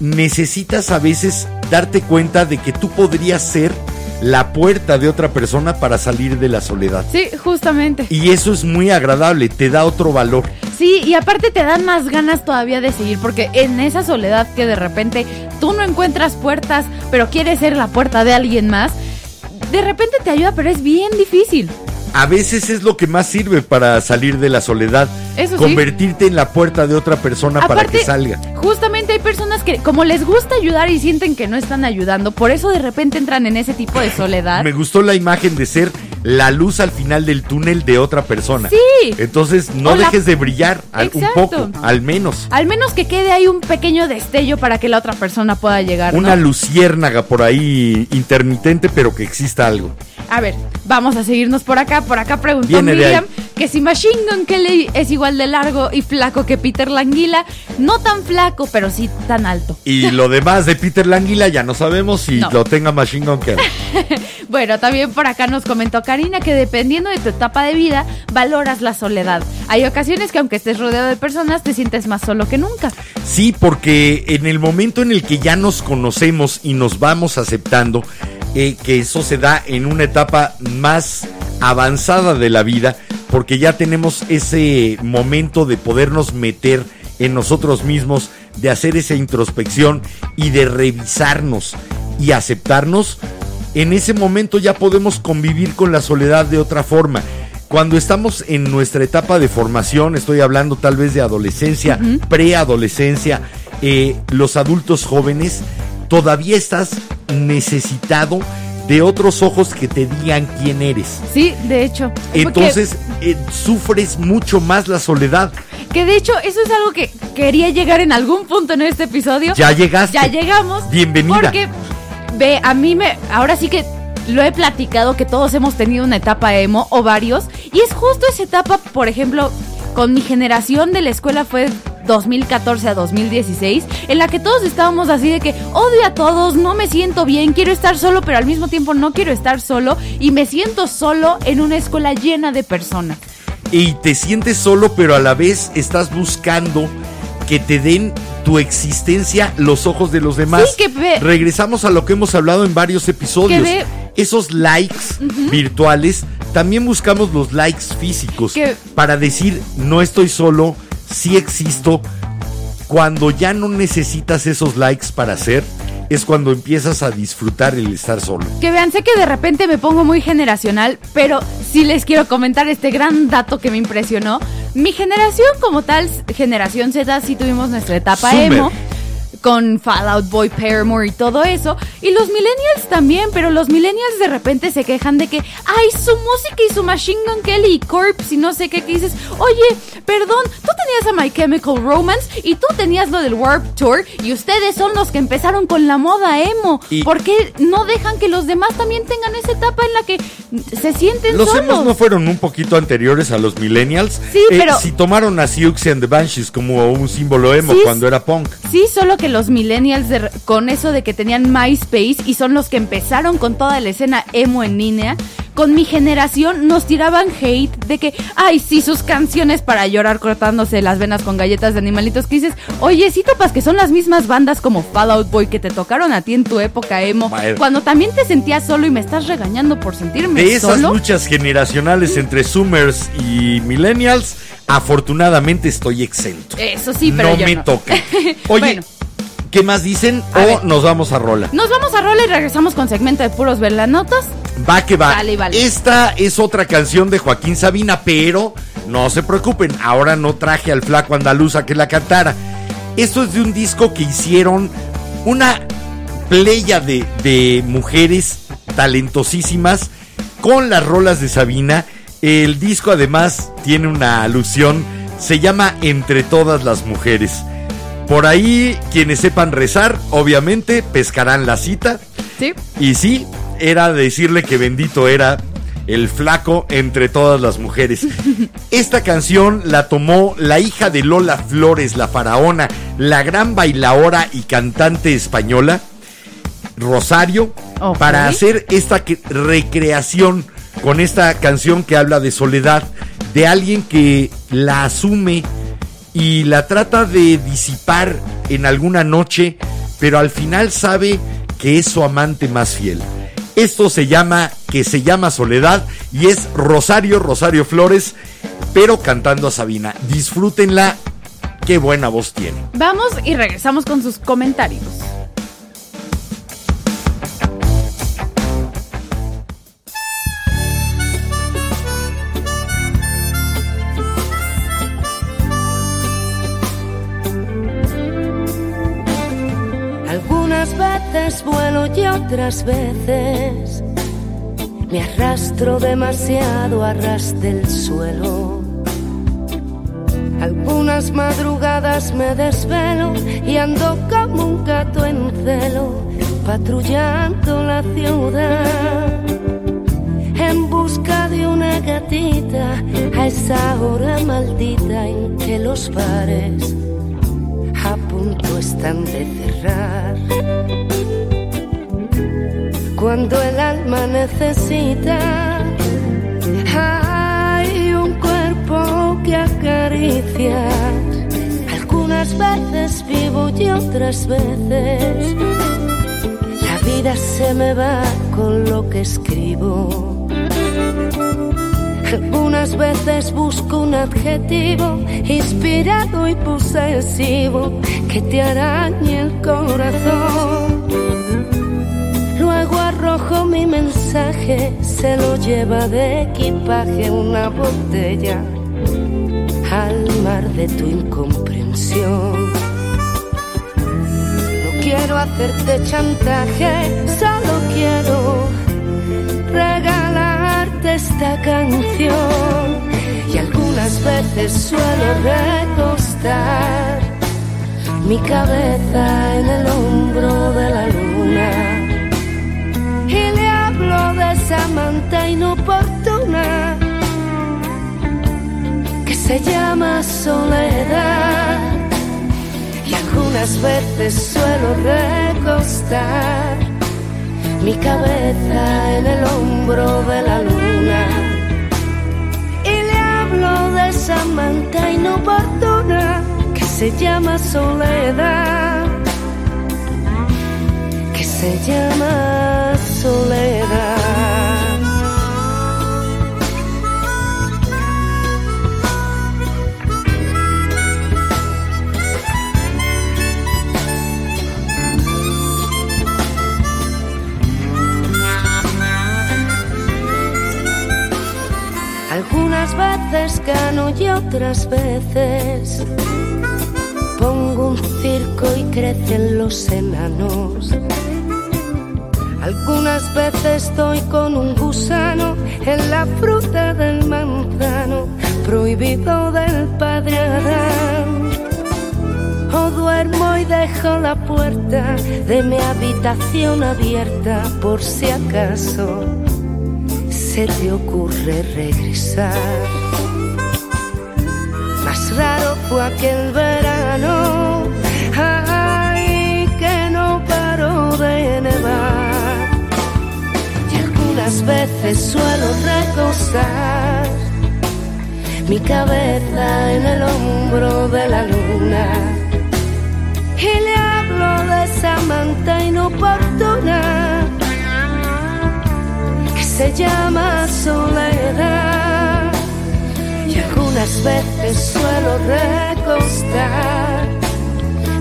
necesitas a veces darte cuenta de que tú podrías ser la puerta de otra persona para salir de la soledad. Sí, justamente. Y eso es muy agradable, te da otro valor. Sí, y aparte te dan más ganas todavía de seguir, porque en esa soledad que de repente tú no encuentras puertas, pero quieres ser la puerta de alguien más, de repente te ayuda, pero es bien difícil. A veces es lo que más sirve para salir de la soledad. Eso sí. convertirte en la puerta de otra persona para que salga. Justamente hay personas que como les gusta ayudar y sienten que no están ayudando, por eso de repente entran en ese tipo de soledad. Me gustó la imagen de ser la luz al final del túnel de otra persona. Sí. Entonces no la- dejes de brillar al- un poco, al menos. Al menos que quede ahí un pequeño destello para que la otra persona pueda llegar. ¿no? Una luciérnaga por ahí intermitente, pero que exista algo. A ver, vamos a seguirnos por acá. Por acá preguntó Viene Miriam que si Machine Gun Kelly es igual de largo y flaco que Peter Languila. No tan flaco, pero sí tan alto. Y lo demás de Peter Languila ya no sabemos si No. lo tenga Machine Gun Kelly. Bueno, también por acá nos comentó Karina que dependiendo de tu etapa de vida, valoras la soledad. Hay ocasiones que aunque estés rodeado de personas, te sientes más solo que nunca. Sí, porque en el momento en el que ya nos conocemos y nos vamos aceptando, eh, que eso se da en una etapa más avanzada de la vida, porque ya tenemos ese momento de podernos meter en nosotros mismos, de hacer esa introspección y de revisarnos y aceptarnos, en ese momento ya podemos convivir con la soledad de otra forma. Cuando estamos en nuestra etapa de formación, estoy hablando tal vez de adolescencia, preadolescencia, eh, los adultos jóvenes, todavía estás necesitado de otros ojos que te digan quién eres. Sí, de hecho. Porque- Entonces eh, sufres mucho más la soledad. Que de hecho, eso es algo que quería llegar en algún punto en este episodio. Ya llegaste. Ya llegamos. Bienvenida. Porque, ve, a mí me. Ahora sí que lo he platicado que todos hemos tenido una etapa emo o varios. Y es justo esa etapa, por ejemplo, con mi generación de la escuela fue 2014 a 2016, en la que todos estábamos así de que odio a todos, no me siento bien, quiero estar solo, pero al mismo tiempo no quiero estar solo y me siento solo en una escuela llena de personas. y te sientes solo, pero a la vez estás buscando que te den tu existencia los ojos de los demás. Sí, que ve- Regresamos a lo que hemos hablado en varios episodios. Esos likes virtuales, también buscamos los likes físicos Que- para decir no estoy solo, sí existo. Cuando ya no necesitas esos likes para ser, es cuando empiezas a disfrutar el estar solo. Que vean, sé que de repente me pongo muy generacional, pero sí les quiero comentar este gran dato que me impresionó. Mi generación como tal, generación Z, sí tuvimos nuestra etapa emo. Con Fallout Boy, Paramore y todo eso. Y los millennials también, pero los millennials de repente se quejan de que, ay, su música y su Machine Gun Kelly y Corpse y no sé qué, que dices, oye, perdón, tú tenías a My Chemical Romance y tú tenías lo del Warp Tour y ustedes son los que empezaron con la moda emo. Y- ¿Por qué no dejan que los demás también tengan esa etapa en la que se sienten Los solos? emos no fueron un poquito anteriores a los millennials. Sí, pero- Si tomaron a Siouxsie and the Banshees como un símbolo emo Sí, cuando era punk. Sí, solo que los millennials de- con eso de que tenían MySpace y son los que empezaron con toda la escena emo en línea, con mi generación nos tiraban hate de que, ay, sí, sus canciones para llorar cortándose las venas con galletas de animalitos que dices, oye, sí topas que son las mismas bandas como Fallout Boy que te tocaron a ti en tu época emo, Bueno. cuando también te sentías solo y me estás regañando por sentirme De esas solo. luchas generacionales entre Zoomers y Millennials, afortunadamente estoy exento. Eso sí, pero no yo me no. toca. Oye, Bueno. ¿Qué más dicen? A o ver. nos vamos a rola. Nos vamos a rola y regresamos con segmento de puros velanotas. Va que va. Vale, vale. Esta es otra canción de Joaquín Sabina, pero no se preocupen, ahora no traje al flaco andaluz a que la cantara. Esto es de un disco que hicieron una playa de, de mujeres talentosísimas con las rolas de Sabina. El disco además tiene una alusión, se llama Entre todas las mujeres. Por ahí, quienes sepan rezar, obviamente, pescarán la cita. Sí. Y sí, era decirle que bendito era el flaco entre todas las mujeres. Esta canción la tomó la hija de Lola Flores, la faraona, la gran bailaora y cantante española, Rosario, para hacer esta recreación con esta canción que habla de soledad, de alguien que la asume y la trata de disipar en alguna noche, pero al final sabe que es su amante más fiel. Esto se llama, que se llama Soledad y es Rosario, Rosario Flores, pero cantando a Sabina. Disfrútenla, qué buena voz tiene. Vamos y regresamos con sus comentarios. Y otras veces Me arrastro demasiado a ras del suelo. Algunas madrugadas me desvelo y ando como un gato en celo, patrullando la ciudad. En busca de una gatita a esa hora maldita en que los bares a punto están de cerrar. Cuando el alma necesita, hay un cuerpo que acariciar. Algunas veces vivo y otras veces la vida se me va con lo que escribo. Algunas veces busco un adjetivo inspirado y posesivo que te arañe el corazón. Luego arrojo mi mensaje, se lo lleva de equipaje una botella al mar de tu incomprensión. No quiero hacerte chantaje, solo quiero regalarte esta canción. Y algunas veces suelo recostar mi cabeza en el hombro de la luna. Manta inoportuna que se llama soledad. Y algunas veces suelo recostar mi cabeza en el hombro de la luna. Y le hablo de esa manta inoportuna que se llama soledad. Que se llama soledad. Algunas veces gano y otras veces pongo un circo y crecen los enanos. Algunas veces estoy con un gusano en la fruta del manzano, prohibido del padre Adán. O duermo y dejo la puerta de mi habitación abierta por si acaso se te ocurre regresar. Más raro fue aquel verano, ay, que no paró de nevar. Y algunas veces suelo recostar mi cabeza en el hombro de la luna. Y le hablo de esa manta inoportuna se llama soledad. Y algunas veces suelo recostar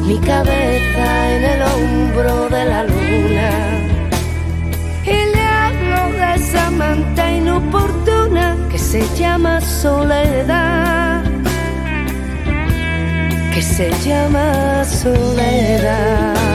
mi cabeza en el hombro de la luna. Y le hablo de esa manta inoportuna que se llama soledad. Que se llama soledad.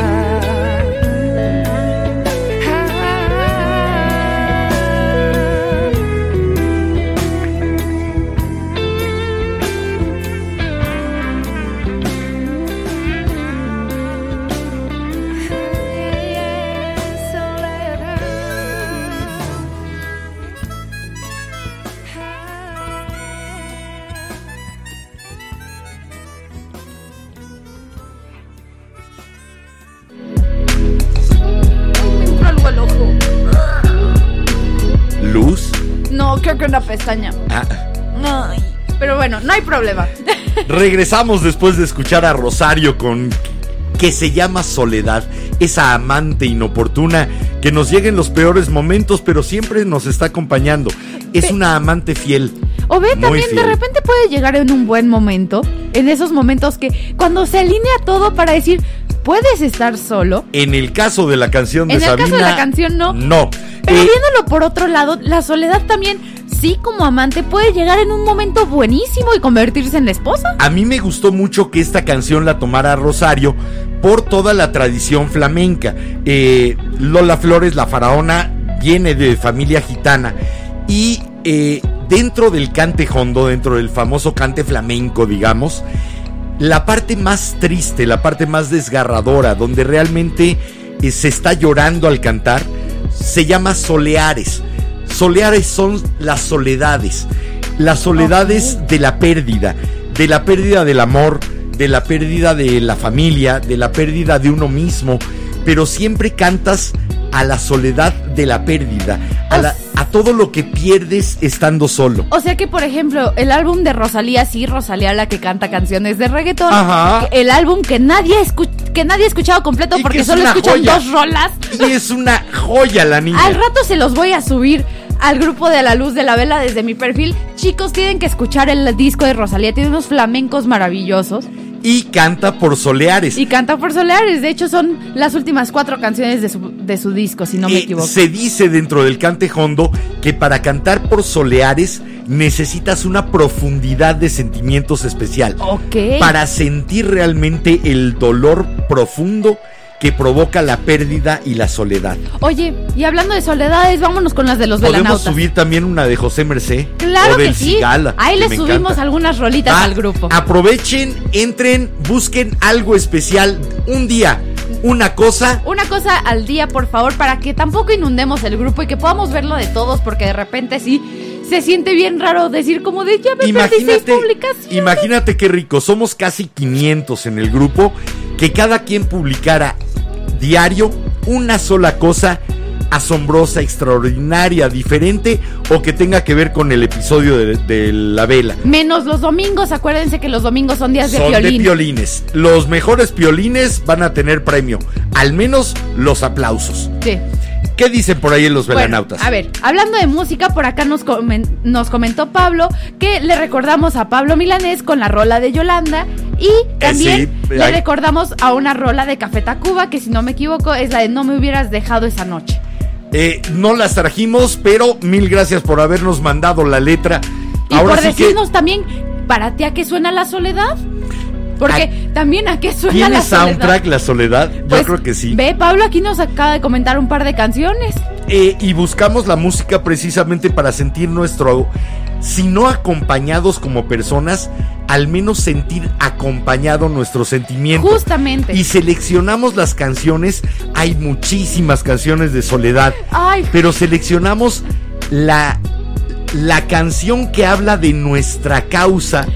Pestaña. Ah, Ay, pero bueno, no hay problema. regresamos después de escuchar a Rosario con que se llama Soledad, esa amante inoportuna que nos llega en los peores momentos, pero siempre nos está acompañando. Es Pe- una amante fiel. O ve también de repente puede llegar en un buen momento, en esos momentos que cuando se alinea todo para decir, puedes estar solo. En el caso de la canción de En el caso de la canción, no. No. Pero Eh, viéndolo por otro lado, la soledad también, sí como amante, puede llegar en un momento buenísimo y convertirse en la esposa. A mí me gustó mucho que esta canción la tomara Rosario por toda la tradición flamenca. Eh, Lola Flores, la faraona, viene de familia gitana y eh, dentro del cante hondo, dentro del famoso cante flamenco, digamos, la parte más triste, la parte más desgarradora, donde realmente eh, se está llorando al cantar, se llama soleares. Soleares son las soledades, las soledades de la pérdida, de la pérdida del amor, de la pérdida de la familia, de la pérdida de uno mismo, pero siempre cantas a la soledad de la pérdida, a, la- a todo lo que pierdes estando solo. O sea que, por ejemplo, el álbum de Rosalía, sí, Rosalía la que canta canciones de reggaetón. Ajá. El álbum que nadie, escu- que nadie ha escuchado completo Y porque es solo escuchan joya. dos rolas. Y es una joya la niña. Al rato se los voy a subir al grupo de la luz de la vela desde mi perfil. Chicos, tienen que escuchar el disco de Rosalía. Tiene unos flamencos maravillosos. Y canta por soleares. Y canta por Solares. De hecho, son las últimas cuatro canciones de su, de su disco, si no me Eh, equivoco. se dice dentro del cante hondo que para cantar por soleares necesitas una profundidad de sentimientos especial. Ok. Para sentir realmente el dolor profundo que provoca la pérdida y la soledad. Oye, y hablando de soledades, vámonos con las de los Podemos velanautas. subir también una de José Mercé. Claro o del que sí. Cigala, Ahí me subimos encanta. algunas rolitas Va, al grupo. Aprovechen, entren, busquen algo especial. Un día, una cosa. Una cosa al día, por favor, para que tampoco inundemos el grupo y que podamos verlo de todos, porque de repente sí se siente bien raro decir como de ya me Imagínate, publicaciones. imagínate qué rico. Somos casi 500 en el grupo. Que cada quien publicara diario una sola cosa asombrosa, extraordinaria, diferente o que tenga que ver con el episodio de, de la vela. Menos los domingos, acuérdense que los domingos son días de Son de piolines. Los mejores piolines van a tener premio. Al menos los aplausos. Sí. ¿Qué dicen por ahí en los Bueno, velanautas? a ver, hablando de música, por acá nos, comen- nos comentó Pablo que le recordamos a Pablo Milanés con la rola de Yolanda y también Eh, sí, le hay- recordamos a una rola de Café Tacuba que si no me equivoco es la de No me hubieras dejado esa noche. Eh, no las trajimos, pero mil gracias por habernos mandado la letra. Y Ahora por sí que decirnos también, ¿para ti a qué suena la soledad? Porque también a qué suena ¿Tiene la soledad. soundtrack la soledad? Yo Pues, creo que sí. Ve, Pablo aquí nos acaba de comentar un par de canciones. Eh, y buscamos la música precisamente para sentir nuestro, si no acompañados como personas, al menos sentir acompañado nuestro sentimiento. Justamente. Y seleccionamos las canciones, hay muchísimas canciones de soledad, Ay, pero seleccionamos la, la canción que habla de nuestra causa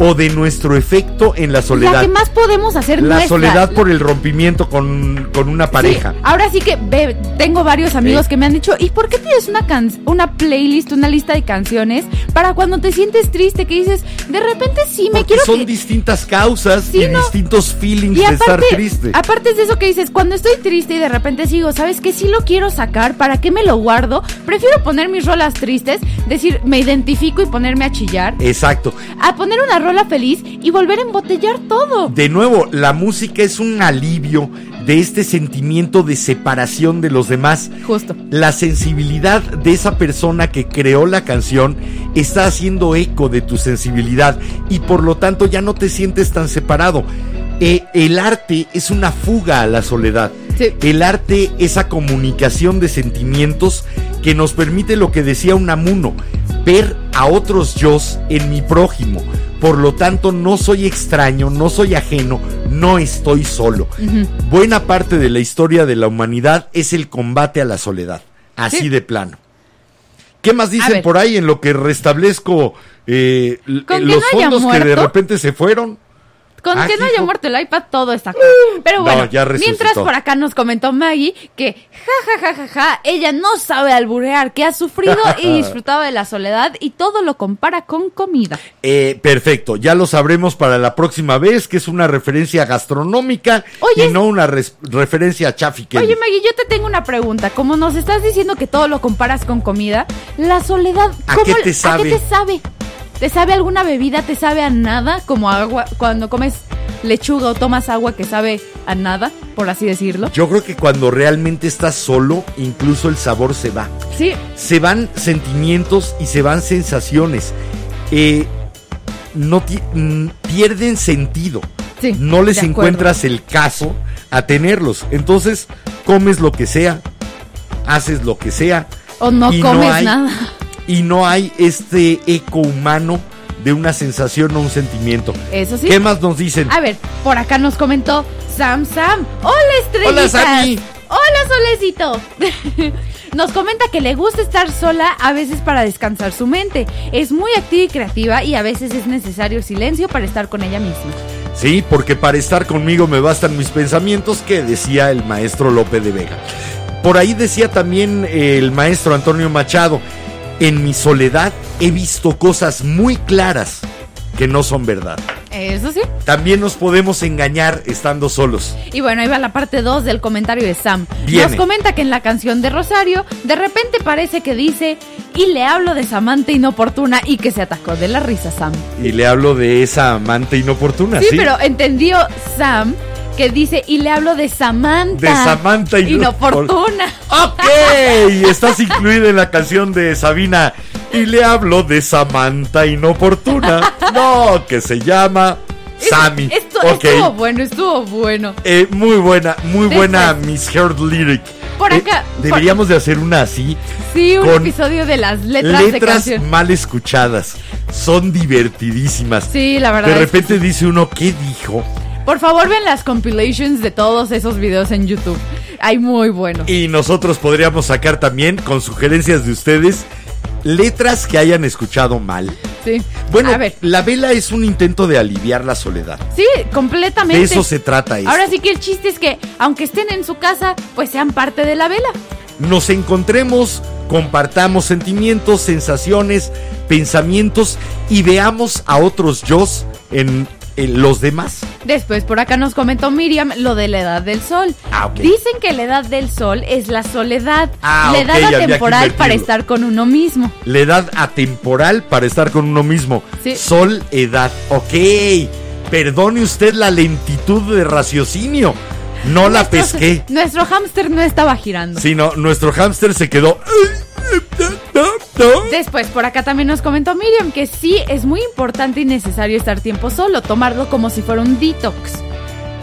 o de nuestro efecto en la la soledad. que más podemos hacer La nuestra. soledad por el rompimiento con, con una pareja. Sí, ahora sí que ve, tengo varios amigos que me han dicho, ¿y por qué tienes una can una playlist, una lista de canciones para cuando te sientes triste que dices, de repente sí me Porque quiero son que-" distintas causas Sí, y no. distintos feelings y de estar triste. aparte es de eso que dices, cuando estoy triste y de repente sigo, ¿sabes qué? Sí lo quiero sacar, ¿para qué me lo guardo? Prefiero poner mis rolas tristes, decir, me identifico y ponerme a chillar, Exacto. a poner una rola feliz y volver a embotellar todo. De nuevo, la música es un alivio de este sentimiento de separación de los demás. Justo. La sensibilidad de esa persona que creó la canción está haciendo eco de tu sensibilidad y por lo tanto ya no te sientes tan separado. Eh, el arte es una fuga a la soledad. Sí. El arte, esa comunicación de sentimientos que nos permite lo que decía Unamuno, ver a otros yo en mi prójimo. Por lo tanto, no soy extraño, no soy ajeno, no estoy solo. Buena parte de la historia de la humanidad es el combate a la soledad. Así Sí. de plano. ¿Qué más dicen por ahí en lo que restablezco eh, que los no fondos que de repente se fueron? Con Ah, que no hijo. haya muerto el iPad, todo está cool. Pero No, bueno, ya mientras por acá nos comentó Maggie que ja, ja, ja, ja, ja, ella no sabe alburear, que ha sufrido y disfrutado de la soledad y todo lo compara con comida. Eh, perfecto, ya lo sabremos para la próxima vez, que es una referencia gastronómica Oye, y no una referencia a Kelly. Oye Maggie, yo te tengo una pregunta. Como nos estás diciendo que todo lo comparas con comida, la soledad, ¿A ¿cómo, qué te sabe? ¿a qué te sabe? ¿Te sabe alguna bebida? ¿Te sabe a nada? Como agua, cuando comes lechuga o tomas agua que sabe a nada, por así decirlo. Yo creo que cuando realmente estás solo, incluso el sabor se va. Sí, Se van sentimientos y se van sensaciones. Eh, no mm, pierden sentido. sí. no les encuentras el caso a tenerlos. Entonces, comes lo que sea. haces lo que sea. O no comes hay- nada. Y no hay este eco humano de una sensación o un sentimiento. Eso sí. ¿Qué más nos dicen? A ver, por acá nos comentó Sam Sam. Hola, estrellitas. Hola, Sammy. Hola, solecito. Nos comenta que le gusta estar sola a veces para descansar su mente. Es muy activa y creativa y a veces es necesario silencio para estar con ella misma. Sí, porque para estar conmigo me bastan mis pensamientos, que decía el maestro Lope de Vega. Por ahí decía también el maestro Antonio Machado, en mi soledad he visto cosas muy claras que no son verdad. Eso sí. También nos podemos engañar estando solos. Y bueno, ahí va la parte 2 del comentario de Sam. Viene. Nos comenta que en la canción de Rosario, de repente parece que dice, y le hablo de Samantha inoportuna y que se atacó de la risa Sam. Y le hablo de esa amante inoportuna, Sí, ¿sí? pero entendió Sam que dice, y le hablo de Samantha. De Samantha ino- inoportuna. Ok, estás incluida en la canción de Sabina. Y le hablo de Samantha inoportuna. No, que se llama Sammy. Esto estuvo bueno, estuvo bueno. Eh, muy buena, muy Después. buena Miss Heard Lyric. Por Eh, acá, deberíamos de hacer una así. Sí, un Con episodio de las letras, Letras mal escuchadas. Son divertidísimas. Sí, la verdad. De es que repente dice uno, ¿qué dijo? Por favor, vean las compilations de todos esos videos en YouTube. Hay muy buenos. Y nosotros podríamos sacar también, con sugerencias de ustedes, letras que hayan escuchado mal. Sí. Bueno, a ver. la vela es un intento de aliviar la soledad. Sí, completamente. De eso se trata esto. Ahora sí que el chiste es que, aunque estén en su casa, pues sean parte de la vela. Nos encontremos, compartamos sentimientos, sensaciones, pensamientos y veamos a otros yo en, los demás. Después, por acá nos comentó Miriam lo de la edad del sol. Ah. Dicen que la edad del sol es la soledad, Ah, la edad atemporal para estar con uno mismo. La edad atemporal para estar con uno mismo. Sí. Sol, edad. Ok. Perdone usted la lentitud de raciocinio. No la pesqué. Nuestro hámster no estaba girando. Sino nuestro hámster se quedó. Después, por acá también nos comentó Miriam que sí es muy importante y necesario estar tiempo solo, tomarlo como si fuera un detox.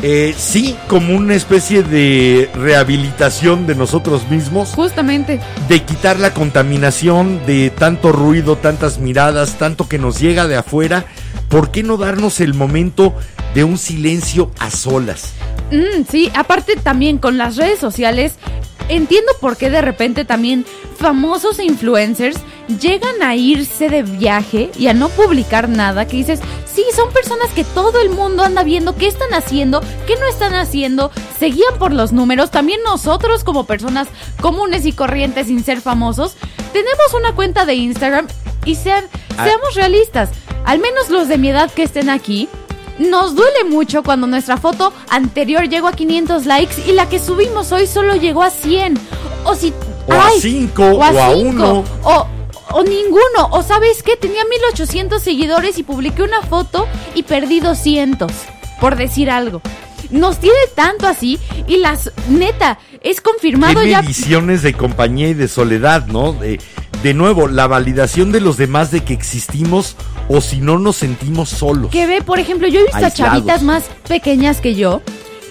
Eh, sí, como una especie de rehabilitación de nosotros mismos, Justamente. de quitar la contaminación de tanto ruido, tantas miradas, tanto que nos llega de afuera. ¿Por qué no darnos el momento de un silencio a solas? Mm, sí, aparte también con las redes sociales, entiendo por qué de repente también famosos influencers llegan a irse de viaje y a no publicar nada, que dices, sí, son personas que todo el mundo anda viendo qué están haciendo, qué no están haciendo, se guían por los números, también nosotros como personas comunes y corrientes sin ser famosos, tenemos una cuenta de Instagram y sean, Ah. seamos realistas, al menos los de mi edad que estén aquí, nos duele mucho cuando nuestra foto anterior llegó a 500 likes y la que subimos hoy solo llegó a 100. O si... O a cinco, o a cinco, uno. O, o ninguno. O sabes qué, tenía 1800 seguidores y publiqué una foto y perdí 200. Por decir algo. Nos tiene tanto así y las... Neta, es confirmado ¿Qué ya... mediciones de compañía y de soledad, no? De, de nuevo, la validación de los demás de que existimos o si no nos sentimos solos. Que ve, por ejemplo, yo he visto a chavitas más pequeñas que yo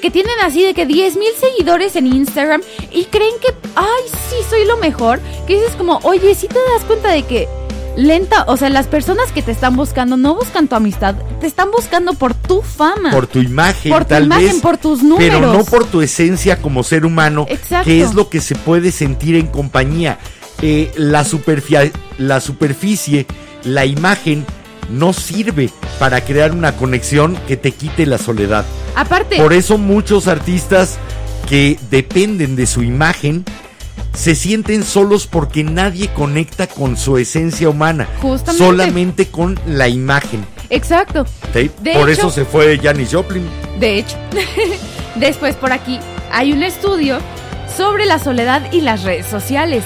que tienen así de que 10 mil seguidores en Instagram y creen que, ay, sí, soy lo mejor. Que dices como, oye, si te das cuenta de que lenta, o sea, las personas que te están buscando no buscan tu amistad, te están buscando por tu fama. Por tu imagen, Por tu tal imagen, vez. por tus Pero números. no por tu esencia como ser humano, Exacto. que es lo que se puede sentir en compañía. Eh, la, superficie, la imagen, no sirve para crear una conexión que te quite la soledad. Aparte, Por eso muchos artistas que dependen de su imagen se sienten solos porque nadie conecta con su esencia humana, Justamente. solamente con la imagen. exacto. Por hecho- eso se fue Janis Joplin. De hecho, después por aquí hay un estudio sobre la soledad y las redes sociales.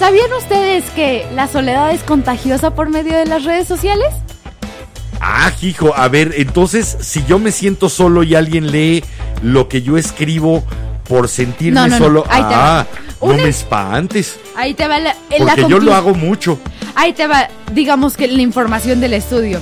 ¿Sabían ustedes que la soledad es contagiosa por medio de las redes sociales? Ah, hijo, a ver, entonces si yo me siento solo y alguien lee lo que yo escribo por sentirme No, no, no, solo, ahí te va. ah, no me es- espantes, Ahí te va la, la porque yo lo hago mucho. Ahí te va, digamos que la información del estudio.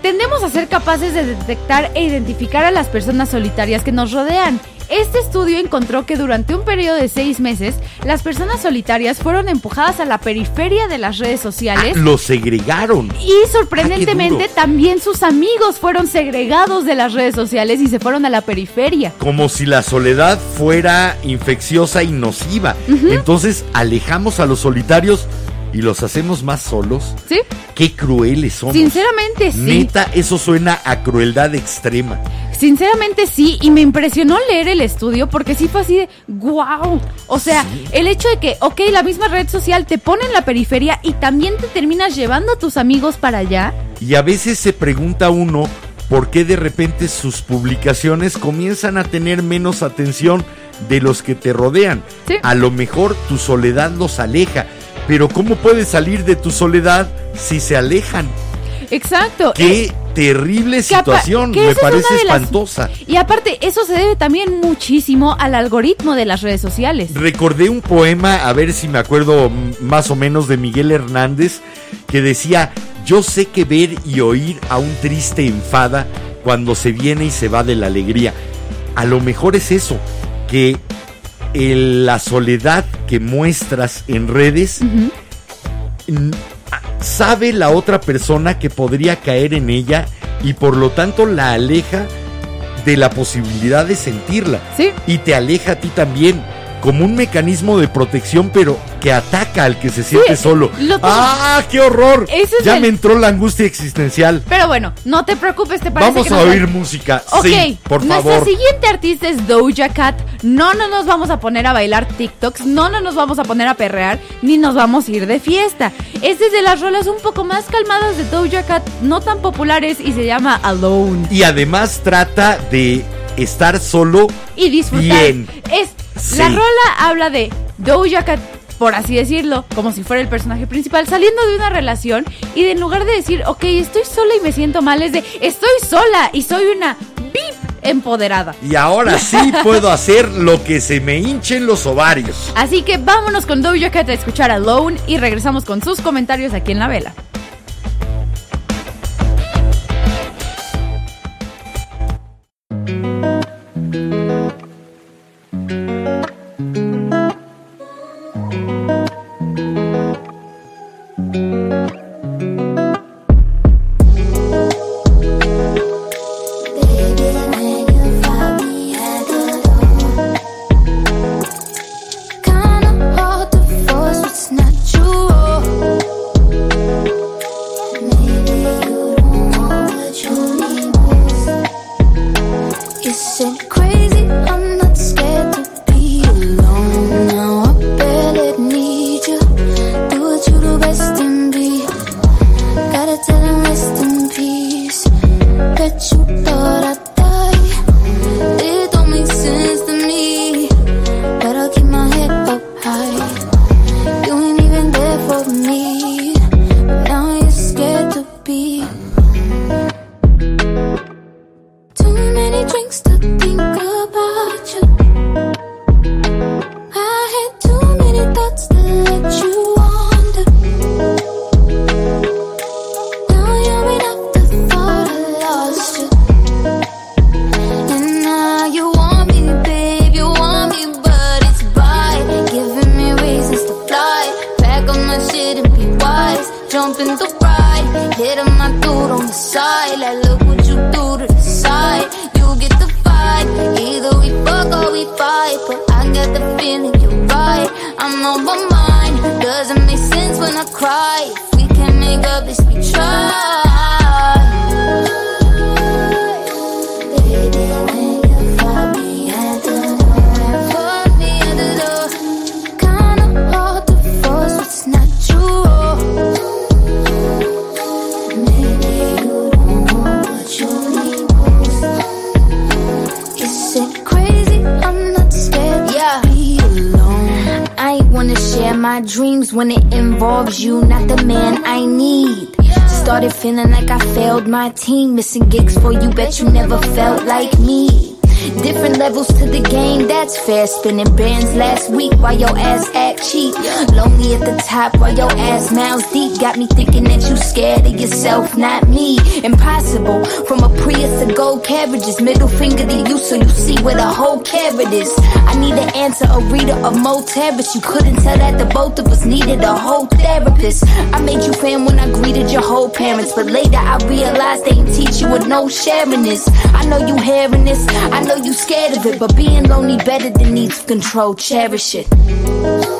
Tendemos a ser capaces de detectar e identificar a las personas solitarias que nos rodean. Este estudio encontró que durante un periodo de seis meses, las personas solitarias fueron empujadas a la periferia de las redes sociales. Lo segregaron. Y sorprendentemente Ah, duro. también sus amigos fueron segregados de las redes sociales y se fueron a la periferia. Como si la soledad fuera infecciosa y nociva. Entonces alejamos a los solitarios y los hacemos más solos. ¿Sí? Qué crueles somos. Sinceramente sí. Neta, eso suena a crueldad extrema. Sinceramente sí, y me impresionó leer el estudio porque sí fue así de wow. O sea, el hecho de que, ok, la misma red social te pone en la periferia y también te terminas llevando a tus amigos para allá. Y a veces se pregunta uno por qué de repente sus publicaciones comienzan a tener menos atención de los que te rodean. Sí. A lo mejor tu soledad los aleja. Pero ¿cómo puedes salir de tu soledad si se alejan? Exacto. Qué terrible situación, que me es parece las- espantosa. Y aparte, eso se debe también muchísimo al algoritmo de las redes sociales. Recordé un poema, a ver si me acuerdo más o menos de Miguel Hernández, que decía, yo sé que ver y oír a un triste enfada cuando se viene y se va de la alegría. A lo mejor es eso, que el- la soledad que muestras en redes, sabe la otra persona que podría caer en ella y por lo tanto la aleja de la posibilidad de sentirla Sí. y te aleja a ti también como un mecanismo de protección pero que ataca al que se siente solo. ¡Ah, qué horror! Ese ya el- me entró la angustia existencial. Pero bueno, no te preocupes, te parece Vamos que a nos- oír música. Ok, sí, por nuestra favor. siguiente artista es Doja Cat. No, no nos vamos a poner a bailar TikToks, no, no nos vamos a poner a perrear, ni nos vamos a ir de fiesta. Esta es de las rolas un poco más calmadas de Doja Cat, no tan populares y se llama Alone. Y además trata de estar solo Y disfrutar. Bien. Es, Sí. La rola habla de Doja Cat, por así decirlo, como si fuera el personaje principal, saliendo de una relación y de en lugar de decir, ok, estoy sola y me siento mal, es de, estoy sola y soy una VIP empoderada. y ahora sí puedo hacer lo que se me hinchen los ovarios. Así que vámonos con Doja Cat a escuchar Alone y regresamos con sus comentarios aquí en la vela. My dreams when it involves you, not the man I need. Started feeling like I failed my team, missing gigs for you, bet you never felt like me. Different levels to the game, that's fair. Spinning bands last week while your ass act cheap. Lonely at the top while your ass mouths deep. Got me thinking that you scared of yourself, not me. Impossible. From a Prius to gold carriages. Middle finger to you so you see where the whole carrot is. I need an answer, a reader of Mo Terrace. You couldn't tell that the both of us needed a whole therapist. I made you fan when I greeted your whole parents. But later I realized they didn't teach you with no sharing. I know you hearing this. I know you scared of it. But being lonely better than needs control. Cherish it.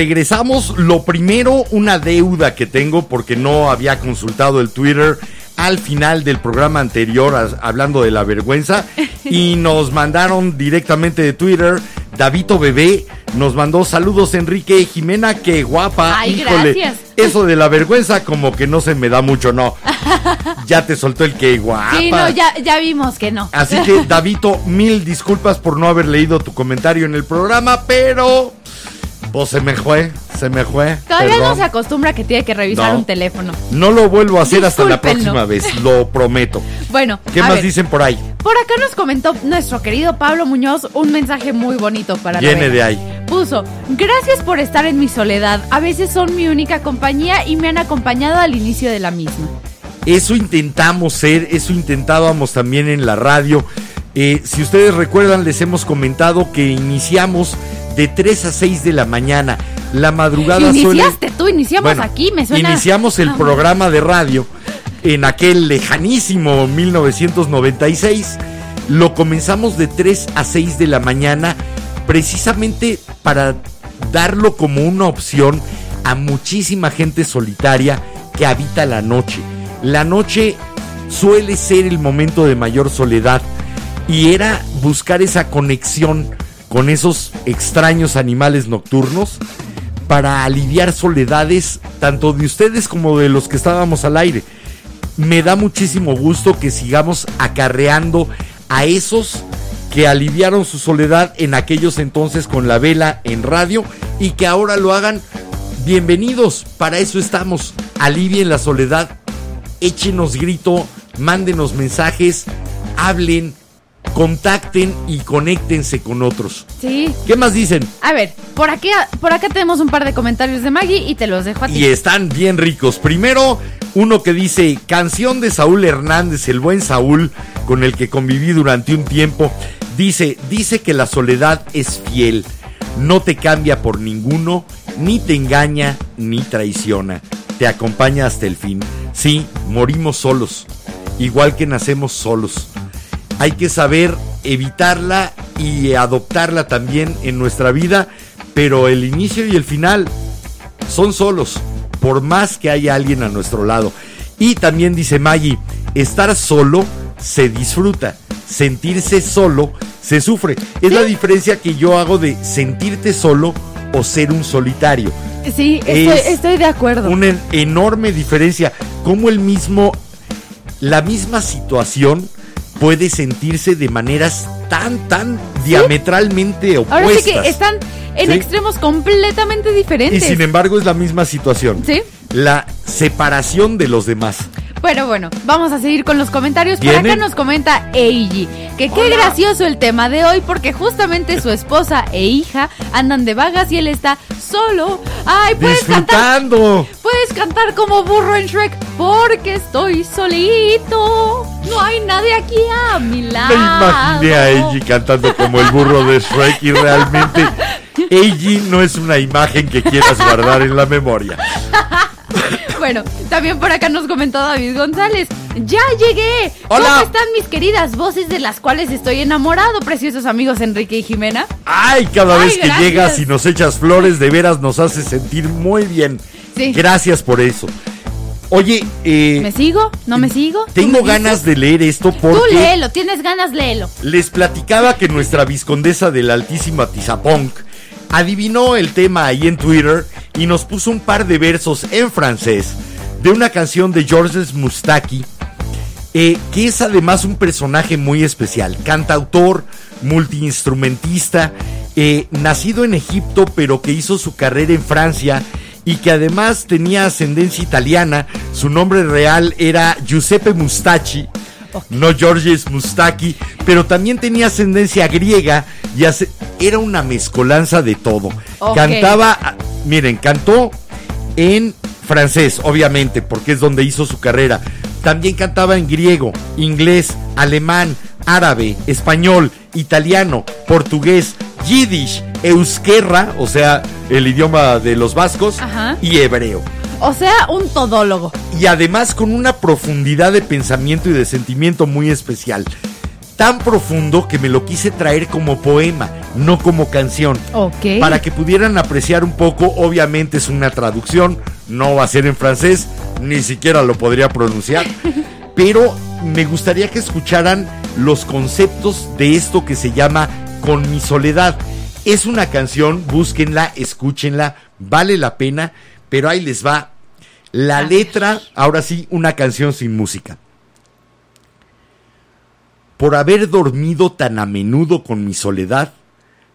Regresamos. Lo primero, una deuda que tengo porque no había consultado el Twitter al final del programa anterior as- hablando de la vergüenza y nos mandaron directamente de Twitter. Davito Bebé nos mandó saludos Enrique Jimena, qué guapa. Ay, Híjole, gracias. eso de la vergüenza como que no se me da mucho, no. Ya te soltó el qué guapa. Sí, no, ya, ya vimos que no. Así que, Davito, mil disculpas por no haber leído tu comentario en el programa, pero. Pues se me fue, se me fue. Todavía no perdón. se acostumbra que tiene que revisar No. un teléfono. No lo vuelvo a hacer hasta la próxima vez, lo prometo. Bueno, ¿Qué más ver, dicen por ahí? Por acá nos comentó nuestro querido Pablo Muñoz un mensaje muy bonito para Viene de ahí. Puso, gracias por estar en mi soledad. A veces son mi única compañía y me han acompañado al inicio de la misma. Eso intentamos ser, eso intentábamos también en la radio. Eh, si ustedes recuerdan, les hemos comentado que iniciamos de 3 a 6 de la mañana. La madrugada suele... Iniciaste tú, iniciamos Bueno, aquí, me suena. Iniciamos el programa de radio en aquel lejanísimo 1996. Lo comenzamos de 3 a 6 de la mañana, precisamente para darlo como una opción a muchísima gente solitaria que habita la noche. La noche suele ser el momento de mayor soledad y era buscar esa conexión con esos extraños animales nocturnos para aliviar soledades tanto de ustedes como de los que estábamos al aire. Me da muchísimo gusto que sigamos acarreando a esos que aliviaron su soledad en aquellos entonces con la vela en radio y que ahora lo hagan. Bienvenidos, para eso estamos. Alivien la soledad, échenos grito, mándenos mensajes, hablen, contacten y conéctense con otros. Sí. ¿Qué más dicen? A ver, por aquí, por acá tenemos un par de comentarios de Maggie y te los dejo a ti. Y están bien ricos. Primero, uno que dice, canción de Saúl Hernández, el buen Saúl, con el que conviví durante un tiempo. Dice, dice que la soledad es fiel, no te cambia por ninguno, ni te engaña, ni traiciona. Te acompaña hasta el fin. Sí, morimos solos, igual que nacemos solos. Hay que saber evitarla y adoptarla también en nuestra vida, pero el inicio y el final son solos, por más que haya alguien a nuestro lado. Y también dice Maggie, estar solo se disfruta, sentirse solo se sufre. Es la diferencia que yo hago de sentirte solo o ser un solitario. Sí, estoy, Es estoy de acuerdo. Una en- enorme diferencia. Como el mismo, la misma situación puede sentirse de maneras tan, tan diametralmente opuestas. Ahora sí que están en Sí. extremos completamente Y diferentes. sin embargo es la misma situación. Sí. La separación de los demás. Pero bueno, vamos a seguir con los comentarios. Por acá nos comenta Eiji que qué gracioso el tema de hoy porque justamente su esposa e hija andan de vagas y él está solo. Ay, puedes cantar, puedes cantar como burro en Shrek porque estoy solito. No hay nadie aquí a mi lado. Me imaginé a Eiji cantando como el burro de Shrek y realmente Eiji no es una imagen que quieras guardar en la memoria. Bueno, también por acá nos comentó David González. ¡Ya llegué! Hola. ¿Cómo están mis queridas voces de las cuales estoy enamorado, preciosos amigos Enrique y Jimena? Ay, cada Ay, vez que llegas y nos echas flores, de veras nos hace sentir muy bien. Sí. Gracias por eso. Oye, eh, ¿Me sigo? ¿No me sigo? ¿Tú tengo me ganas de leer esto Tú porque léelo, tienes ganas, léelo. les platicaba que nuestra viscondesa del altísimo Atizapunk adivinó el tema ahí en Twitter y nos puso un par de versos en francés de una canción de Georges Mustaki, eh, que es además un personaje muy especial, cantautor, multiinstrumentista, eh, nacido en Egipto pero que hizo su carrera en Francia y que además tenía ascendencia italiana, su nombre real era Giuseppe Mustachi, no Georges Mustaki, pero también tenía ascendencia griega y hace- era una mezcolanza de todo. Cantaba, ah, miren, cantó en francés, obviamente, porque es donde hizo su carrera. También cantaba en griego, inglés, alemán, árabe, español, italiano, portugués, yiddish, euskera, o sea, el idioma de los vascos, Ajá. y hebreo O sea, un todólogo. y además con una profundidad de pensamiento y de sentimiento muy especial. Tan profundo que me lo quise traer como poema, no como canción. Ok. Para que pudieran apreciar un poco, obviamente es una traducción, no va a ser en francés, ni siquiera lo podría pronunciar, pero me gustaría que escucharan los conceptos de esto que se llama Con mi soledad. Es una canción, búsquenla, escúchenla, vale la pena, pero ahí les va la letra, ahora sí, una canción sin música. Por haber dormido tan a menudo con mi soledad,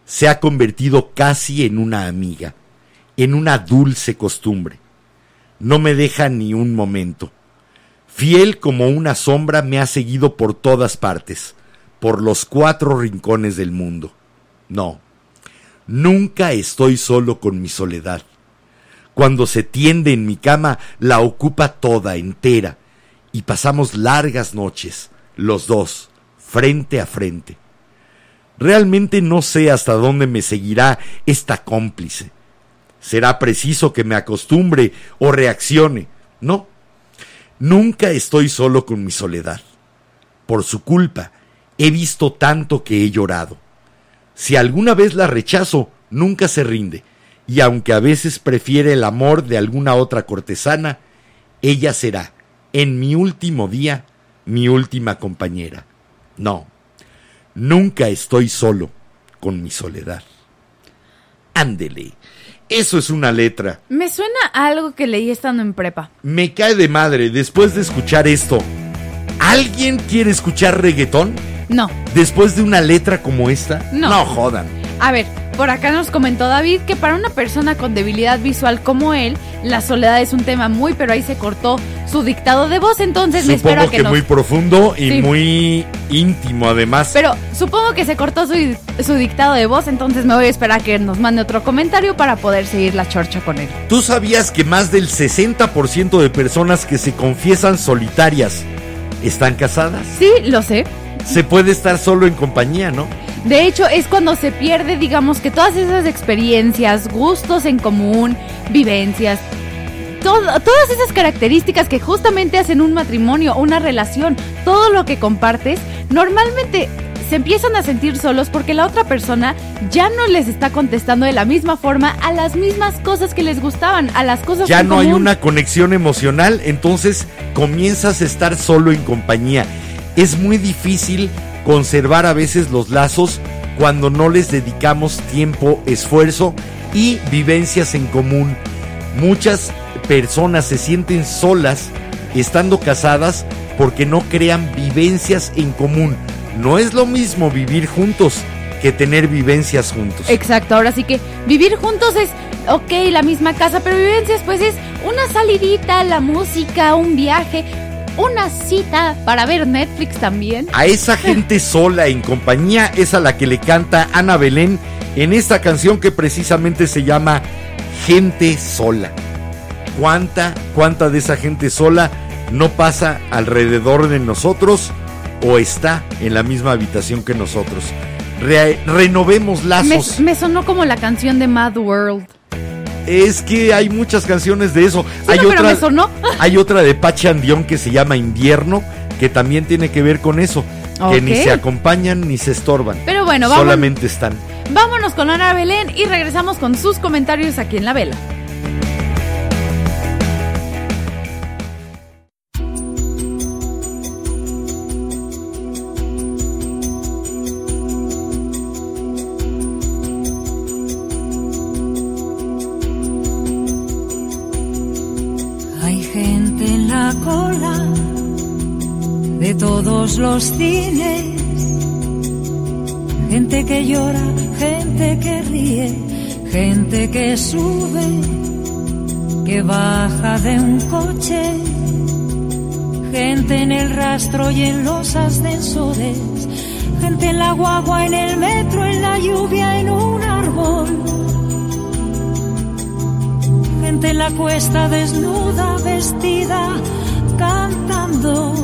se ha convertido casi en una amiga, en una dulce costumbre. No me deja ni un momento. Fiel como una sombra me ha seguido por todas partes, por los cuatro rincones del mundo. No, nunca estoy solo con mi soledad. Cuando se tiende en mi cama, la ocupa toda entera, y pasamos largas noches, los dos, frente a frente. Realmente no sé hasta dónde me seguirá esta cómplice. Será preciso que me acostumbre o reaccione. No, nunca estoy solo con mi soledad. Por su culpa, he visto tanto que he llorado. Si alguna vez la rechazo, nunca se rinde, y aunque a veces prefiere el amor de alguna otra cortesana, ella será, en mi último día, mi última compañera. No, nunca estoy solo con mi soledad. Ándele, eso es una letra. Me suena a algo que leí estando en prepa. Me cae de madre después de escuchar esto. ¿Alguien quiere escuchar reggaetón? No. Después de una letra como esta? No. jodan. A ver, por acá nos comentó David que para una persona con debilidad visual como él, la soledad es un tema muy, pero ahí se cortó su dictado de voz, entonces me espero Supongo que, que nos... muy profundo y Sí. muy íntimo además. Pero supongo que se cortó su, su dictado de voz, entonces me voy a esperar a que nos mande otro comentario para poder seguir la chorcha con él. ¿Tú sabías que más del 60% de personas que se confiesan solitarias están casadas? Sí, lo sé. Se puede estar solo en compañía, ¿no? De hecho, es cuando se pierde, digamos, que todas esas experiencias, gustos en común, vivencias, todo- todas esas características que justamente hacen un matrimonio, una relación, todo lo que compartes, normalmente se empiezan a sentir solos porque la otra persona ya no les está contestando de la misma forma a las mismas cosas que les gustaban, a las cosas Ya en no hay una conexión emocional, entonces comienzas a estar solo en compañía. Es muy difícil conservar a veces los lazos cuando no les dedicamos tiempo, esfuerzo y vivencias en común. Muchas personas se sienten solas estando casadas porque no crean vivencias en común. No es lo mismo vivir juntos que tener vivencias juntos. Exacto, ahora sí que vivir juntos es, ok, la misma casa, pero vivencias pues es una salidita, la música, un viaje. Una cita para ver Netflix también. A esa gente sola en compañía es a la que le canta Ana Belén en esta canción que precisamente se llama Gente sola. ¿Cuánta, cuánta de esa gente sola no pasa alrededor de nosotros o está en la misma habitación que nosotros? Re- renovemos Me, lazos. me sonó como la canción de Mad World. Es que hay muchas canciones de eso. hay no, sonó. hay otra de Pache Andión que se llama Invierno, que también tiene que ver con eso. Que ni se acompañan ni se estorban. Pero bueno, vamos- Solamente están. Vámonos con Ana Belén y regresamos con sus comentarios aquí en la vela. Los cines. Gente que llora, gente que ríe, gente que sube, que baja de un coche. Gente en el rastro y en los ascensores. Gente en la guagua, en el metro, en la lluvia, en un árbol. Gente en la cuesta desnuda, vestida, cantando.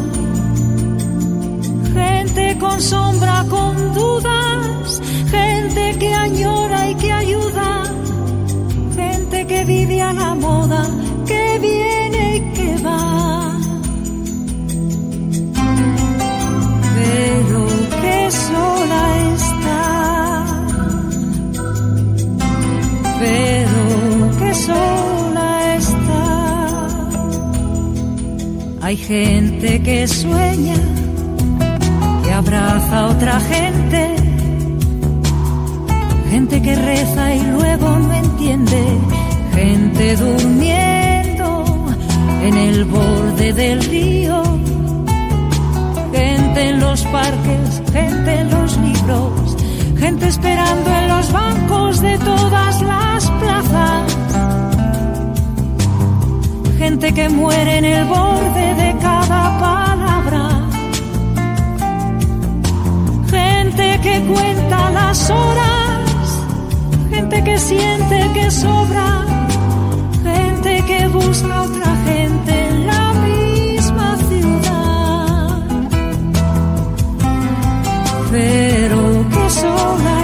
Con sombra, con dudas. Gente que añora y que ayuda. Gente que vive a la moda, que viene y que va. Pero que sola está. Pero que sola está. Hay gente que sueña, abraza a otra gente. Gente que reza y luego no entiende. Gente durmiendo en el borde del río. Gente en los parques, gente en los libros. Gente esperando en los bancos de todas las plazas. Gente que muere en el borde de cada palabra. Gente que cuenta las horas. Gente que siente que sobra. Gente que busca otra gente en la misma ciudad. Pero que sola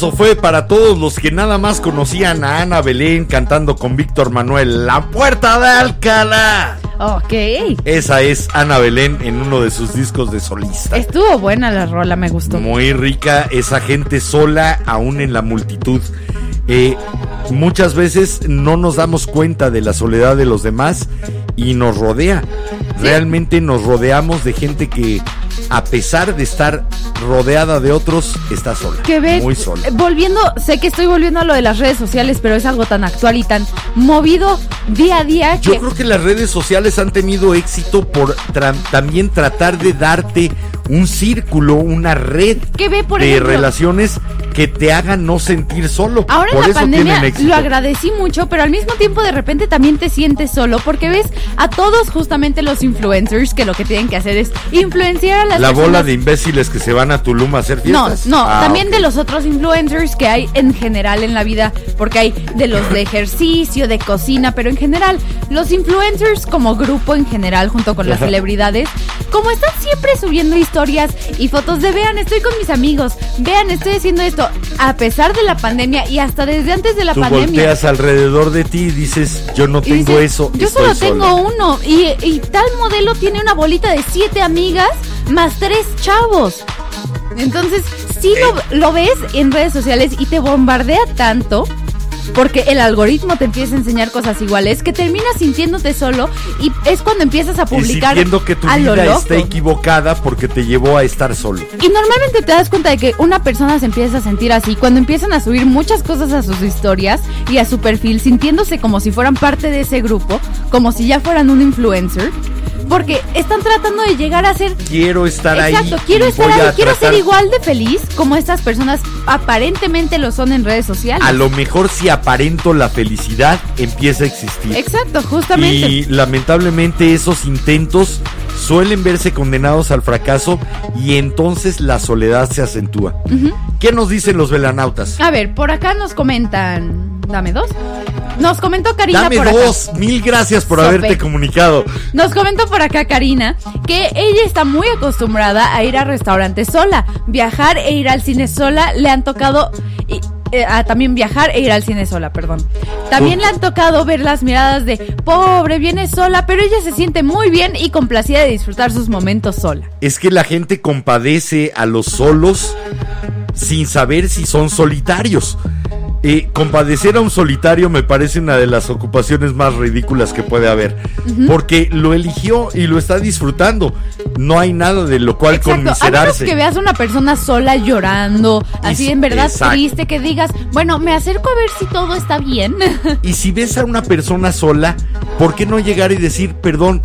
Eso fue para todos los que nada más conocían a Ana Belén cantando con Víctor Manuel La Puerta de Alcalá. Ok. Esa es Ana Belén en uno de sus discos de solista. Estuvo buena la rola, me gustó. Muy rica, esa gente sola, aún en la multitud. Eh, muchas veces no nos damos cuenta de la soledad de los demás y nos rodea. Realmente nos rodeamos de gente que a pesar de estar rodeada de otros, está sola. que ves, Muy sola. eh, volviendo, sé que estoy volviendo a lo de las redes sociales, pero es algo tan actual y tan movido día a día Yo que creo que las redes sociales han tenido éxito por tra- también tratar de darte un círculo, una red Que ve, por de ejemplo- relaciones que te hagan no sentir solo. Ahora por en la eso pandemia lo agradecí mucho, pero al mismo tiempo de repente también te sientes solo porque ves a todos justamente los influencers que lo que tienen que hacer es influenciar a las La personas. bola de imbéciles que se van a Tulum a hacer No, fiestas. no, Ah, también de los otros influencers que hay en general en la vida, porque hay de los de ejercicio, de cocina, pero en general, los influencers como grupo en general, junto con las celebridades, como están siempre subiendo historias y fotos de vean, estoy con mis amigos, vean, estoy haciendo esto, a pesar de la pandemia y hasta desde antes de la Tú pandemia. volteas alrededor de ti y dices, yo no tengo dices, eso. Yo estoy solo sola". tengo uno. Y, y tal modelo tiene una bolita de siete amigas más tres chavos. Entonces, sí lo, lo ves en redes sociales y te bombardea tanto. Porque el algoritmo te empieza a enseñar cosas iguales que terminas sintiéndote solo y es cuando empiezas a Y publicar sintiendo que tu lo vida loco. está equivocada porque te llevó a estar solo. Y normalmente te das cuenta de que una persona se empieza a sentir así cuando empiezan a subir muchas cosas a sus historias y a su perfil, sintiéndose como si fueran parte de ese grupo, como si ya fueran un influencer, porque están tratando de llegar a ser Quiero estar ahí. Exacto, quiero estar ahí, quiero tratar- ser igual de feliz como estas personas aparentemente lo son en redes sociales. A lo mejor si aparento la felicidad, empieza a existir. Exacto, justamente. Y lamentablemente esos intentos suelen verse condenados al fracaso y entonces la soledad se acentúa. ¿Qué nos dicen los velanautas? A ver, por acá nos comentan. Dame dos. Nos comentó Karina Dame por acá. dos, mil gracias por Sope. haberte comunicado. Nos comentó por acá Karina que ella está muy acostumbrada a ir a restaurantes sola, viajar e ir al cine sola. Le han tocado y, eh, ah, también viajar e ir al cine sola, perdón. También le han tocado ver las miradas de pobre, viene sola, pero ella se siente muy bien y complacida de disfrutar sus momentos sola. Es que la gente compadece a los solos sin saber si son solitarios. Eh, compadecer a un solitario me parece una de las ocupaciones más ridículas que puede haber. Porque lo eligió y lo está disfrutando. No hay nada de lo cual Exacto, a menos conmiserarse. que veas una persona sola llorando, así sí, en verdad exacto. triste, que digas, bueno, me acerco a ver si todo está bien. Y si ves a una persona sola, ¿por qué no llegar y decir, perdón,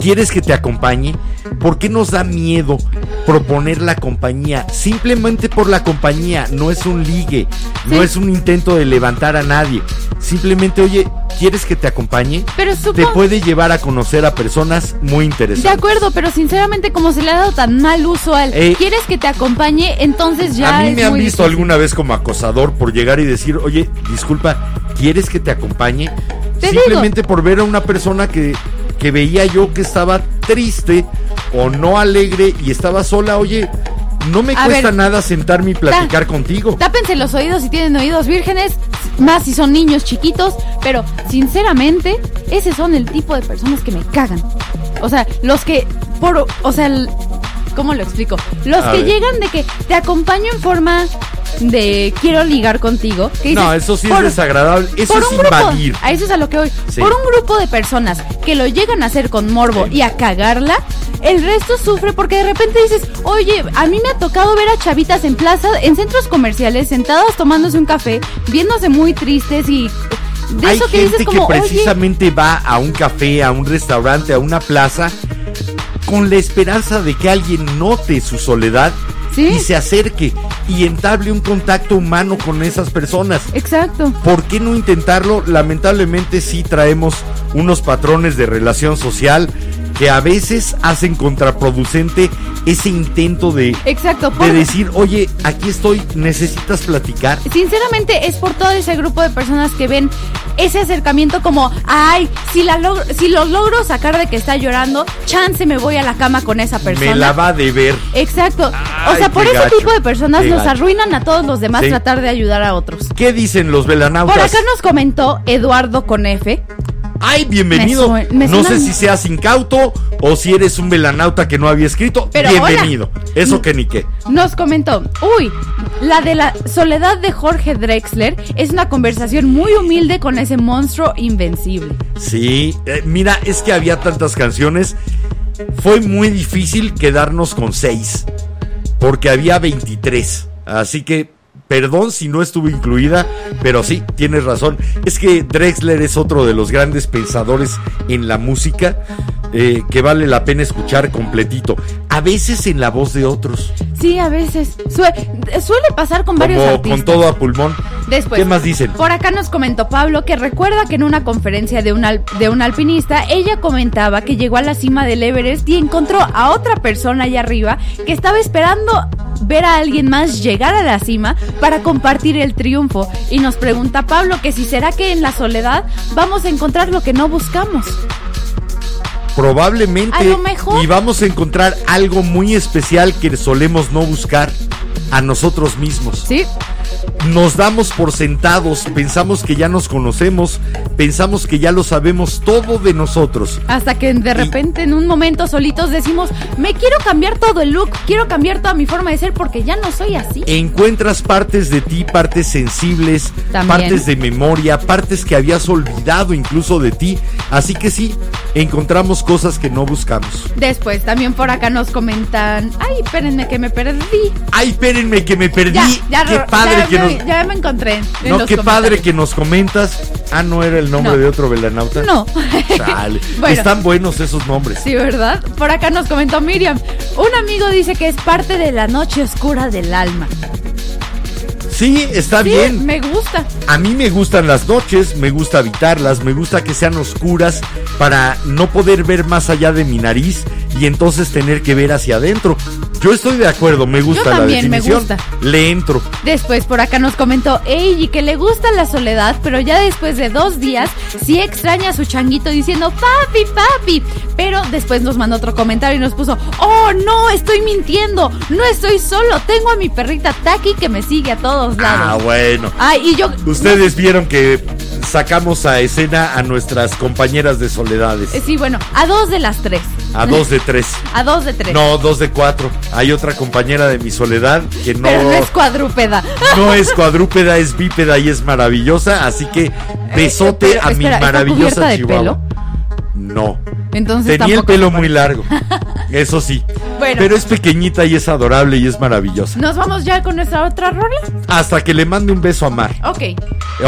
¿quieres que te acompañe? ¿Por qué nos da miedo proponer la compañía? Simplemente por la compañía, no es un ligue, no es un intento de levantar a nadie. Simplemente, oye, ¿quieres que te acompañe? Pero Te puede llevar a conocer a personas muy De interesantes. acuerdo, pero sinceramente como se le ha dado tan mal uso al Eh, quieres que te acompañe, entonces ya a mí es me han visto difícil. alguna vez como acosador por llegar y decir, oye, disculpa, ¿quieres que te acompañe? Te Simplemente por ver a una persona que, que veía yo que estaba triste o no alegre y estaba sola, oye, no me A cuesta ver, nada sentarme y platicar contigo. Tápense los oídos si tienen oídos vírgenes, más si son niños chiquitos, pero sinceramente, ese son el tipo de personas que me cagan. O sea, los que por, o sea, el- ¿cómo lo explico? Los A que ver. llegan de que te acompaño en forma de quiero ligar contigo. que No, eso sí por- es desagradable. Eso es grupo, invadir. a eso es a lo que voy. Sí. Por un grupo de personas que lo llegan a hacer con morbo y a cagarla, el resto sufre porque de repente dices, oye, a mí me ha tocado ver a chavitas en plaza, en centros comerciales, sentadas tomándose un café, viéndose muy tristes y de Hay eso que gente dices como, que oye, precisamente va a un café, a un restaurante, a una plaza, con la esperanza de que alguien note su soledad Sí. y se acerque y entable un contacto humano con esas personas. exacto. ¿Por qué no intentarlo? Lamentablemente sí traemos unos patrones de relación social que a veces hacen contraproducente ese intento de, Exacto, de decir, oye, aquí estoy, necesitas platicar. Sinceramente es por todo ese grupo de personas que ven ese acercamiento como, ay, si, la logro, si lo logro sacar de que está llorando, chance me voy a la cama con esa persona. Me la va de ver. Exacto. o sea, por ese gacho, tipo de personas nos gacho. arruinan a todos los demás Sí. tratar de ayudar a otros. ¿Qué dicen los velanautas? Por acá nos comentó Eduardo con F. ¡Ay, bienvenido! Me no sé si seas incauto o si eres un velanauta que no había escrito. Pero bienvenido. hola. Eso que ni qué. Nos comentó, uy, la de la soledad de Jorge Drexler es una conversación muy humilde con ese monstruo invencible. Sí, eh, mira, es que había tantas canciones fue muy difícil quedarnos con 6, porque había 23. Así que, perdón si no estuvo incluida, pero sí, tienes razón. Es que Drexler es otro de los grandes pensadores en la música eh, que vale la pena escuchar completito. A veces en la voz de otros, Sí, a veces. Sue- suele pasar con varios como artistas. con todo a pulmón. Después, ¿Qué más dicen? Por acá nos comentó Pablo que recuerda que en una conferencia de un, al- de un alpinista, ella comentaba que llegó a la cima del Everest y encontró a otra persona allá arriba que estaba esperando ver a alguien más llegar a la cima para compartir el triunfo. Y nos pregunta Pablo que si será que en la soledad vamos a encontrar lo que no buscamos. Probablemente. A lo mejor. Y vamos a encontrar algo muy especial que solemos no buscar a nosotros mismos. ¿Sí? Nos damos por sentados, pensamos que ya nos conocemos, pensamos que ya lo sabemos todo de nosotros. Hasta que de repente en un momento solitos decimos, me quiero cambiar todo el look, quiero cambiar toda mi forma de ser porque ya no soy así. Encuentras partes de ti, partes sensibles, También. partes de memoria, partes que habías olvidado incluso de ti. Así que sí, encontramos cosas que no buscamos. Después también por acá nos comentan, ay, espérenme que me perdí. Ay, espérenme que me perdí. Ya, ya, qué padre ya que me, nos... ya me encontré. en No, los qué padre que nos comentas. Ah, no era el nombre No. de otro velanauta. No. Chale. Bueno. Están buenos esos nombres. Sí, ¿verdad? Por acá nos comentó Miriam. Un amigo dice que es parte de la noche oscura del alma. Sí, está Sí, bien. me gusta. A mí me gustan las noches, me gusta habitarlas, me gusta que sean oscuras para no poder ver más allá de mi nariz y entonces tener que ver hacia adentro. Yo estoy de acuerdo, me gusta la también, me definición. gusta. Le entro. Después por acá nos comentó Eiji que le gusta la soledad, pero ya después de dos días sí extraña a su changuito diciendo papi, papi. Pero después nos mandó otro comentario y nos puso, oh no, estoy mintiendo, no estoy solo, tengo a mi perrita Taki que me sigue a todos Ah, lados. bueno. Ay, y yo... Ustedes vieron que sacamos a escena a nuestras compañeras de soledades. Sí, bueno, a dos de las tres. A dos de tres. A dos de tres. No, dos de cuatro. Hay otra compañera de mi soledad que no, Pero no es cuadrúpeda. no es cuadrúpeda, es bípeda y es maravillosa. Así que besote pero, a mi espera, ¿está maravillosa de chihuahua. pelo? No. Entonces Tenía el pelo muy largo. Eso sí. Bueno. Pero es pequeñita y es adorable y es maravillosa. ¿Nos vamos ya con nuestra otra rola? Hasta que le mande un beso a Mar. Ok,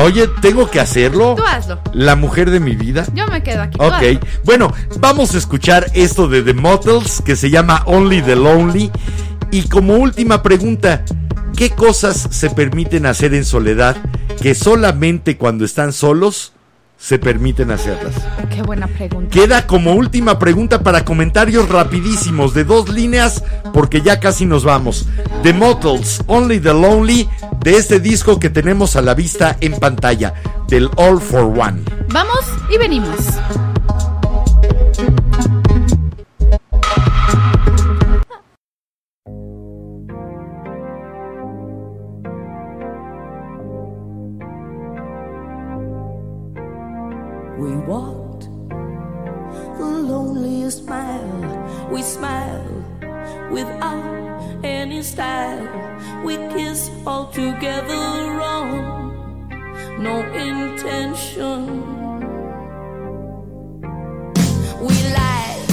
Oye, ¿tengo que hacerlo? tú hazlo. La mujer de mi vida. Yo me quedo aquí. Ok, bueno, vamos a escuchar esto de The Motels que se llama Only the Lonely. Y como última pregunta, ¿qué cosas se permiten hacer en soledad que solamente cuando están solos se permiten hacerlas? Qué buena pregunta. Queda como última pregunta para comentarios rapidísimos de dos líneas porque ya casi nos vamos. The Motels, Only the Lonely, de este disco que tenemos a la vista en pantalla, del All for One. Vamos y venimos. We walked the loneliest mile. We smiled without any style. We kissed all together wrong. No intention. We lied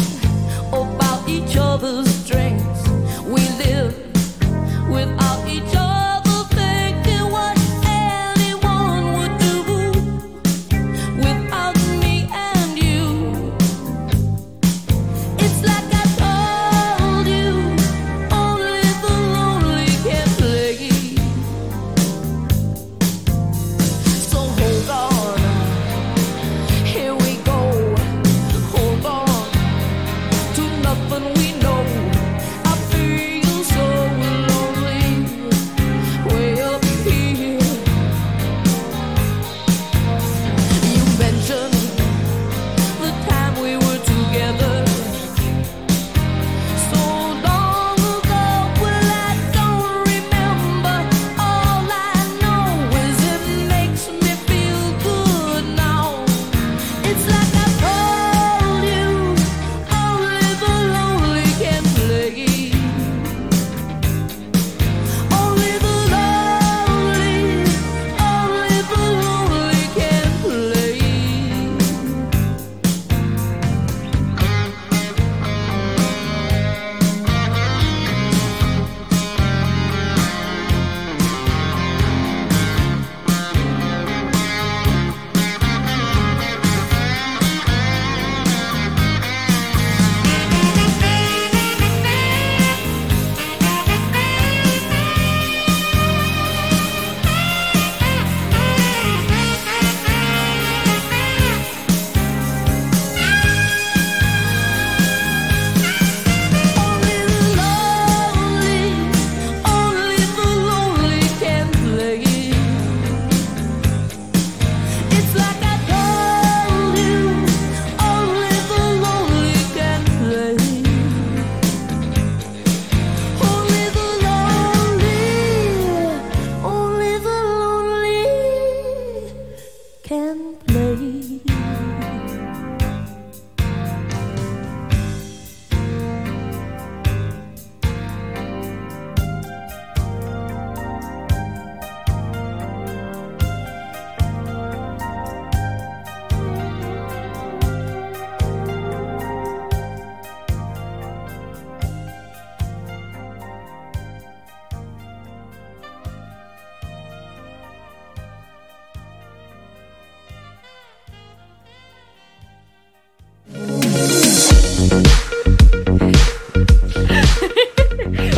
about each other's strengths. We lived without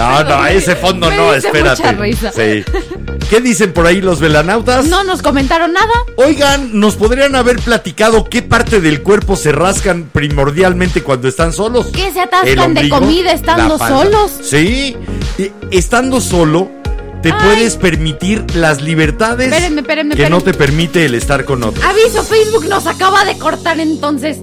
No, no, ese fondo me no, espérate. mucha risa. Sí. ¿Qué dicen por ahí los velanautas? No nos comentaron nada. Oigan, ¿nos podrían haber platicado qué parte del cuerpo se rascan primordialmente cuando están solos? Que se ¿El atascan de comida estando solos. Sí, estando solo te Ay. puedes permitir las libertades Espérenme, espérenme, que no te permite el estar con otro. Aviso, Facebook nos acaba de cortar entonces.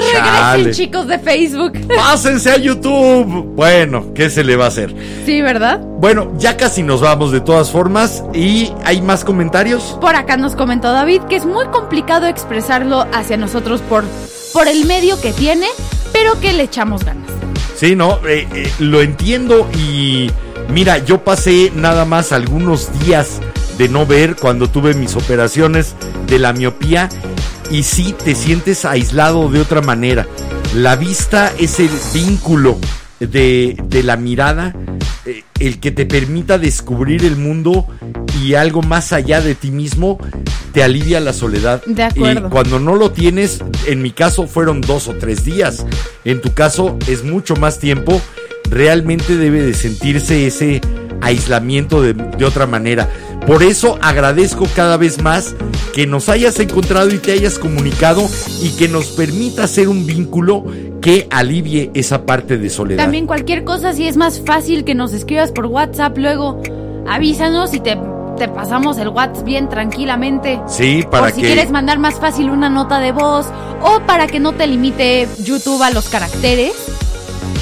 Regresen, chicos de Facebook. Pásense a YouTube. Bueno, ¿qué se le va a hacer? Sí, ¿verdad? Bueno, ya casi nos vamos de todas formas y hay más comentarios. Por acá nos comentó David que es muy complicado expresarlo hacia nosotros por, por el medio que tiene, pero que le echamos ganas. Sí, no, Eh, eh, lo entiendo y mira, yo pasé nada más algunos días de no ver cuando tuve mis operaciones de la miopía y sí te sientes aislado de otra manera. La vista es el vínculo de, de la mirada, eh, el que te permita descubrir el mundo y algo más allá de ti mismo te alivia la soledad. De acuerdo. Y cuando no lo tienes, en mi caso fueron dos o tres días. En tu caso es mucho más tiempo. Realmente debe de sentirse ese aislamiento de, de otra manera. Por eso agradezco cada vez más que nos hayas encontrado y te hayas comunicado y que nos permita hacer un vínculo que alivie esa parte de soledad. También cualquier cosa, si es más fácil que nos escribas por WhatsApp, luego avísanos y te, te pasamos el WhatsApp bien tranquilamente. Sí, para o si que quieres mandar más fácil una nota de voz o para que no te limite YouTube a los caracteres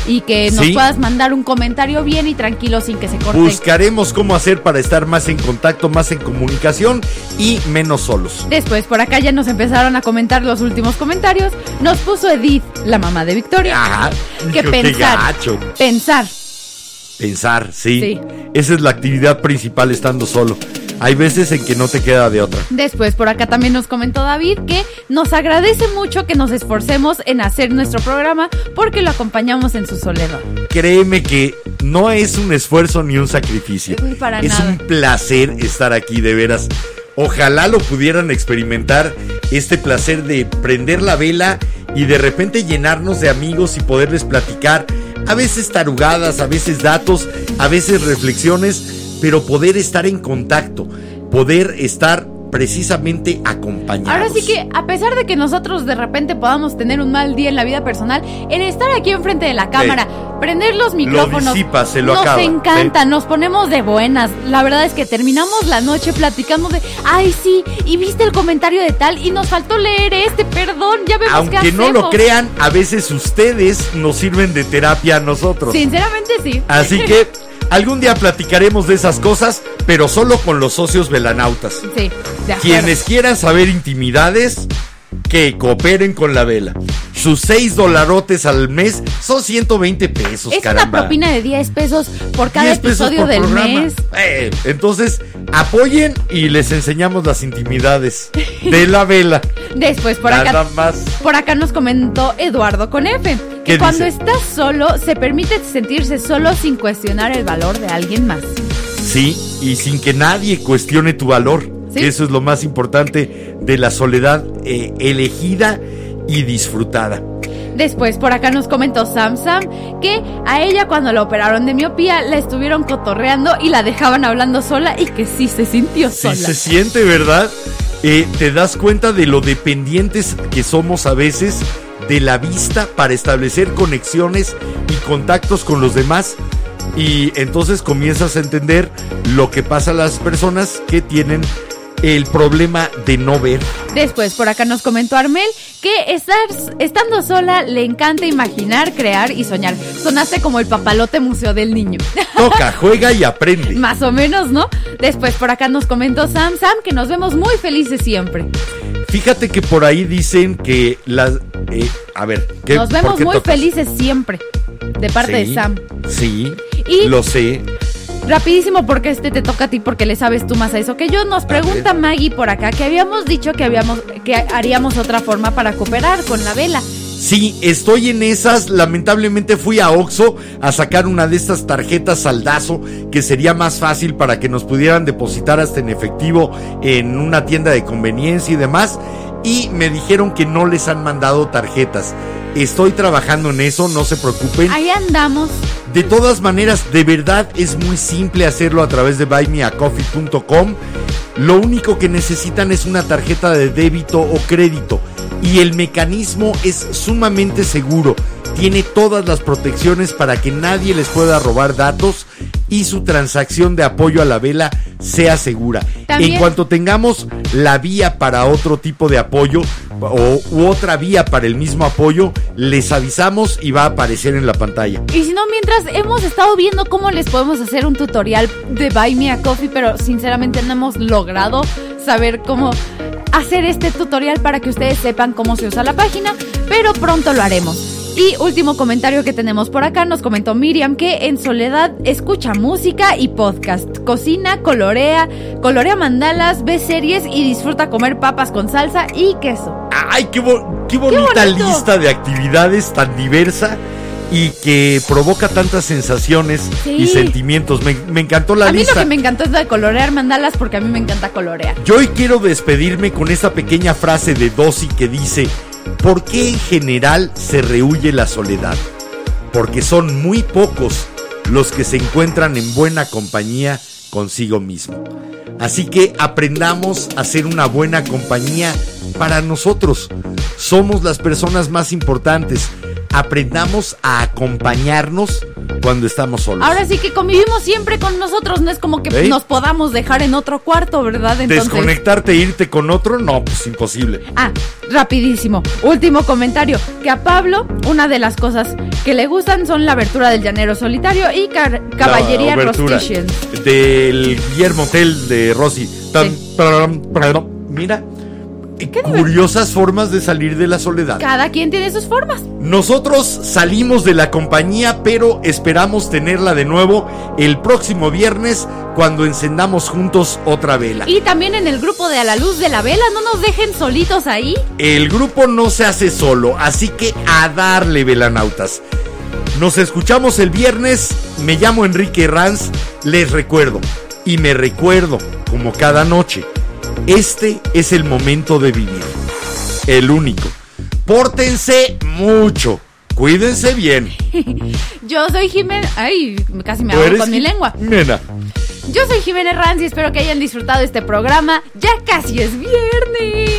y que nos Sí. puedas mandar un comentario bien y tranquilo sin que se corte. buscaremos cómo hacer para estar más en contacto, más en comunicación y menos solos. Después por acá ya nos empezaron a comentar los últimos comentarios. Nos puso Edith, la mamá de Victoria, Ah, que pensar, pensar. Pensar, sí. Sí. Esa es la actividad principal estando solo. Hay veces en que no te queda de otra. Después por acá también nos comentó David que nos agradece mucho que nos esforcemos en hacer nuestro programa porque lo acompañamos en su soledad. Créeme que no es un esfuerzo ni un sacrificio. Para es nada. un placer estar aquí, de veras. Ojalá lo pudieran experimentar, este placer de prender la vela y de repente llenarnos de amigos y poderles platicar, a veces tarugadas, a veces datos, a veces reflexiones, pero poder estar en contacto, poder estar precisamente acompañados. Ahora sí que, a pesar de que nosotros de repente podamos tener un mal día en la vida personal, el estar aquí enfrente de la cámara, prender los micrófonos, disipa, se lo nos acaba, encanta, sí. nos ponemos de buenas. La verdad es que terminamos la noche platicando de, ay sí, y viste el comentario de tal, y nos faltó leer este, perdón, ya vemos qué Aunque no lo hacemos". crean, a veces ustedes nos sirven de terapia a nosotros. Sinceramente sí. Así que algún día platicaremos de esas cosas, pero solo con los socios velanautas. Sí, de. Quienes quieran saber intimidades, que cooperen con la vela. Sus 6 dolarotes al mes son 120 pesos, Es caramba. una propina de 10 pesos por cada 10 pesos episodio por del programa. mes. Eh, entonces, apoyen y les enseñamos las intimidades de la vela. Después por Nada acá más. Por acá nos comentó Eduardo con F. ¿Qué Que cuando dice? estás solo, se permite sentirse solo sin cuestionar el valor de alguien más. Sí, y sin que nadie cuestione tu valor. Sí. Eso es lo más importante de la soledad eh, elegida y disfrutada. Después por acá nos comentó Sam Sam que a ella cuando la operaron de miopía la estuvieron cotorreando y la dejaban hablando sola y que sí se sintió Sí sola. se siente, ¿verdad? Eh, te das cuenta de lo dependientes que somos a veces de la vista para establecer conexiones y contactos con los demás. Y entonces comienzas a entender lo que pasa a las personas que tienen el problema de no ver. Después por acá nos comentó Armel que estar, estando sola le encanta imaginar, crear y soñar. Sonaste como el papalote museo del niño. Toca, juega y aprende. Más o menos, ¿no? Después por acá nos comentó Sam Sam que nos vemos muy felices siempre. Fíjate que por ahí dicen que las... eh, a ver, ¿qué, Nos vemos muy tocas? felices siempre. De parte Sí, de Sam. Sí, Y- lo sé. Rapidísimo porque este te toca a ti porque le sabes tú más a eso que yo. Nos pregunta Maggie por acá que habíamos dicho que habíamos que haríamos otra forma para cooperar con la vela. Sí, estoy en esas. Lamentablemente fui a Oxxo a sacar una de estas tarjetas saldazo que sería más fácil para que nos pudieran depositar hasta en efectivo en una tienda de conveniencia y demás. Y me dijeron que no les han mandado tarjetas. Estoy trabajando en eso, no se preocupen. Ahí andamos. De todas maneras, de verdad es muy simple hacerlo a través de buymeacoffee.com. Lo único que necesitan es una tarjeta de débito o crédito. Y el mecanismo es sumamente seguro. Tiene todas las protecciones para que nadie les pueda robar datos y su transacción de apoyo a la vela sea segura. También- En cuanto tengamos la vía para otro tipo de apoyo o u otra vía para el mismo apoyo, les avisamos y va a aparecer en la pantalla. Y si no, mientras hemos estado viendo cómo les podemos hacer un tutorial de Buy Me a Coffee, pero sinceramente no hemos logrado saber cómo hacer este tutorial para que ustedes sepan cómo se usa la página, pero pronto lo haremos. Y último comentario que tenemos por acá, nos comentó Miriam que en soledad escucha música y podcast, cocina, colorea, colorea mandalas, ve series y disfruta comer papas con salsa y queso. ¡Ay, qué, bo- qué bonita lista de actividades tan diversa! Y que provoca tantas sensaciones Sí. y sentimientos. Me, me encantó la a mí lista. lo que me encantó es lo de colorear mandalas porque a mí me encanta colorear. Yo hoy quiero despedirme con esta pequeña frase de Dossi que dice, ¿por qué en general se rehuye la soledad? Porque son muy pocos los que se encuentran en buena compañía consigo mismo. Así que aprendamos a ser una buena compañía para nosotros. Somos las personas más importantes. Aprendamos a acompañarnos cuando estamos solos. Ahora sí que convivimos siempre con nosotros, no es como que ¿Eh? nos podamos dejar en otro cuarto, ¿verdad? Entonces, Desconectarte e irte con otro, no, pues imposible. Ah, rapidísimo. Último comentario. Que a Pablo, una de las cosas que le gustan son la abertura del llanero solitario y caballería Rostician. Del Guillermo Hotel de Rossi. Tan. Mira, curiosas formas de salir de la soledad. Cada quien tiene sus formas. Nosotros salimos de la compañía, pero esperamos tenerla de nuevo el próximo viernes cuando encendamos juntos otra vela. Y también en el grupo de A la Luz de la Vela, no nos dejen solitos ahí. El grupo no se hace solo, así que a darle velanautas. Nos escuchamos el viernes. Me llamo Enrique Ranz. Les recuerdo, y me recuerdo, como cada noche, este es el momento de vivir. El único. Pórtense mucho. Cuídense bien. Yo soy Jimena. Ay, casi me ¿Tú hago eres con mi lengua. Nena. Yo soy Jiménez Ranz y espero que hayan disfrutado este programa. Ya casi es viernes.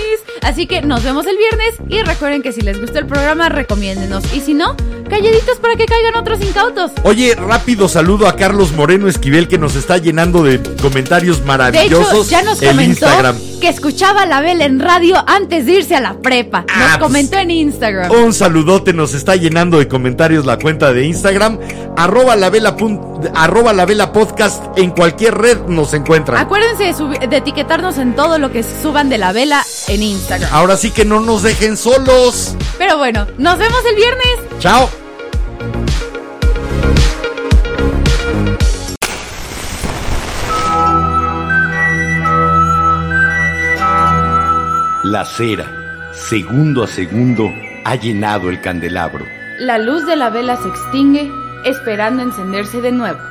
Así que nos vemos el viernes y recuerden que si les gustó el programa, recomiéndenos. Y si no, calladitos para que caigan otros incautos. Oye, rápido saludo a Carlos Moreno Esquivel que nos está llenando de comentarios De maravillosos hecho, ya nos en comentó Instagram. que escuchaba la vela en radio antes de irse a la prepa. Nos Ah, pues, comentó en Instagram. Un saludote, nos está llenando de comentarios la cuenta de Instagram. Arroba la vela, pun- arroba la vela podcast. En cualquier red nos encuentran. Acuérdense de, de etiquetarnos en todo lo que suban de la vela en Instagram. Ahora sí que no nos dejen solos. Pero bueno, nos vemos el viernes. Chao. La cera, segundo a segundo, ha llenado el candelabro. La luz de la vela se extingue, esperando encenderse de nuevo.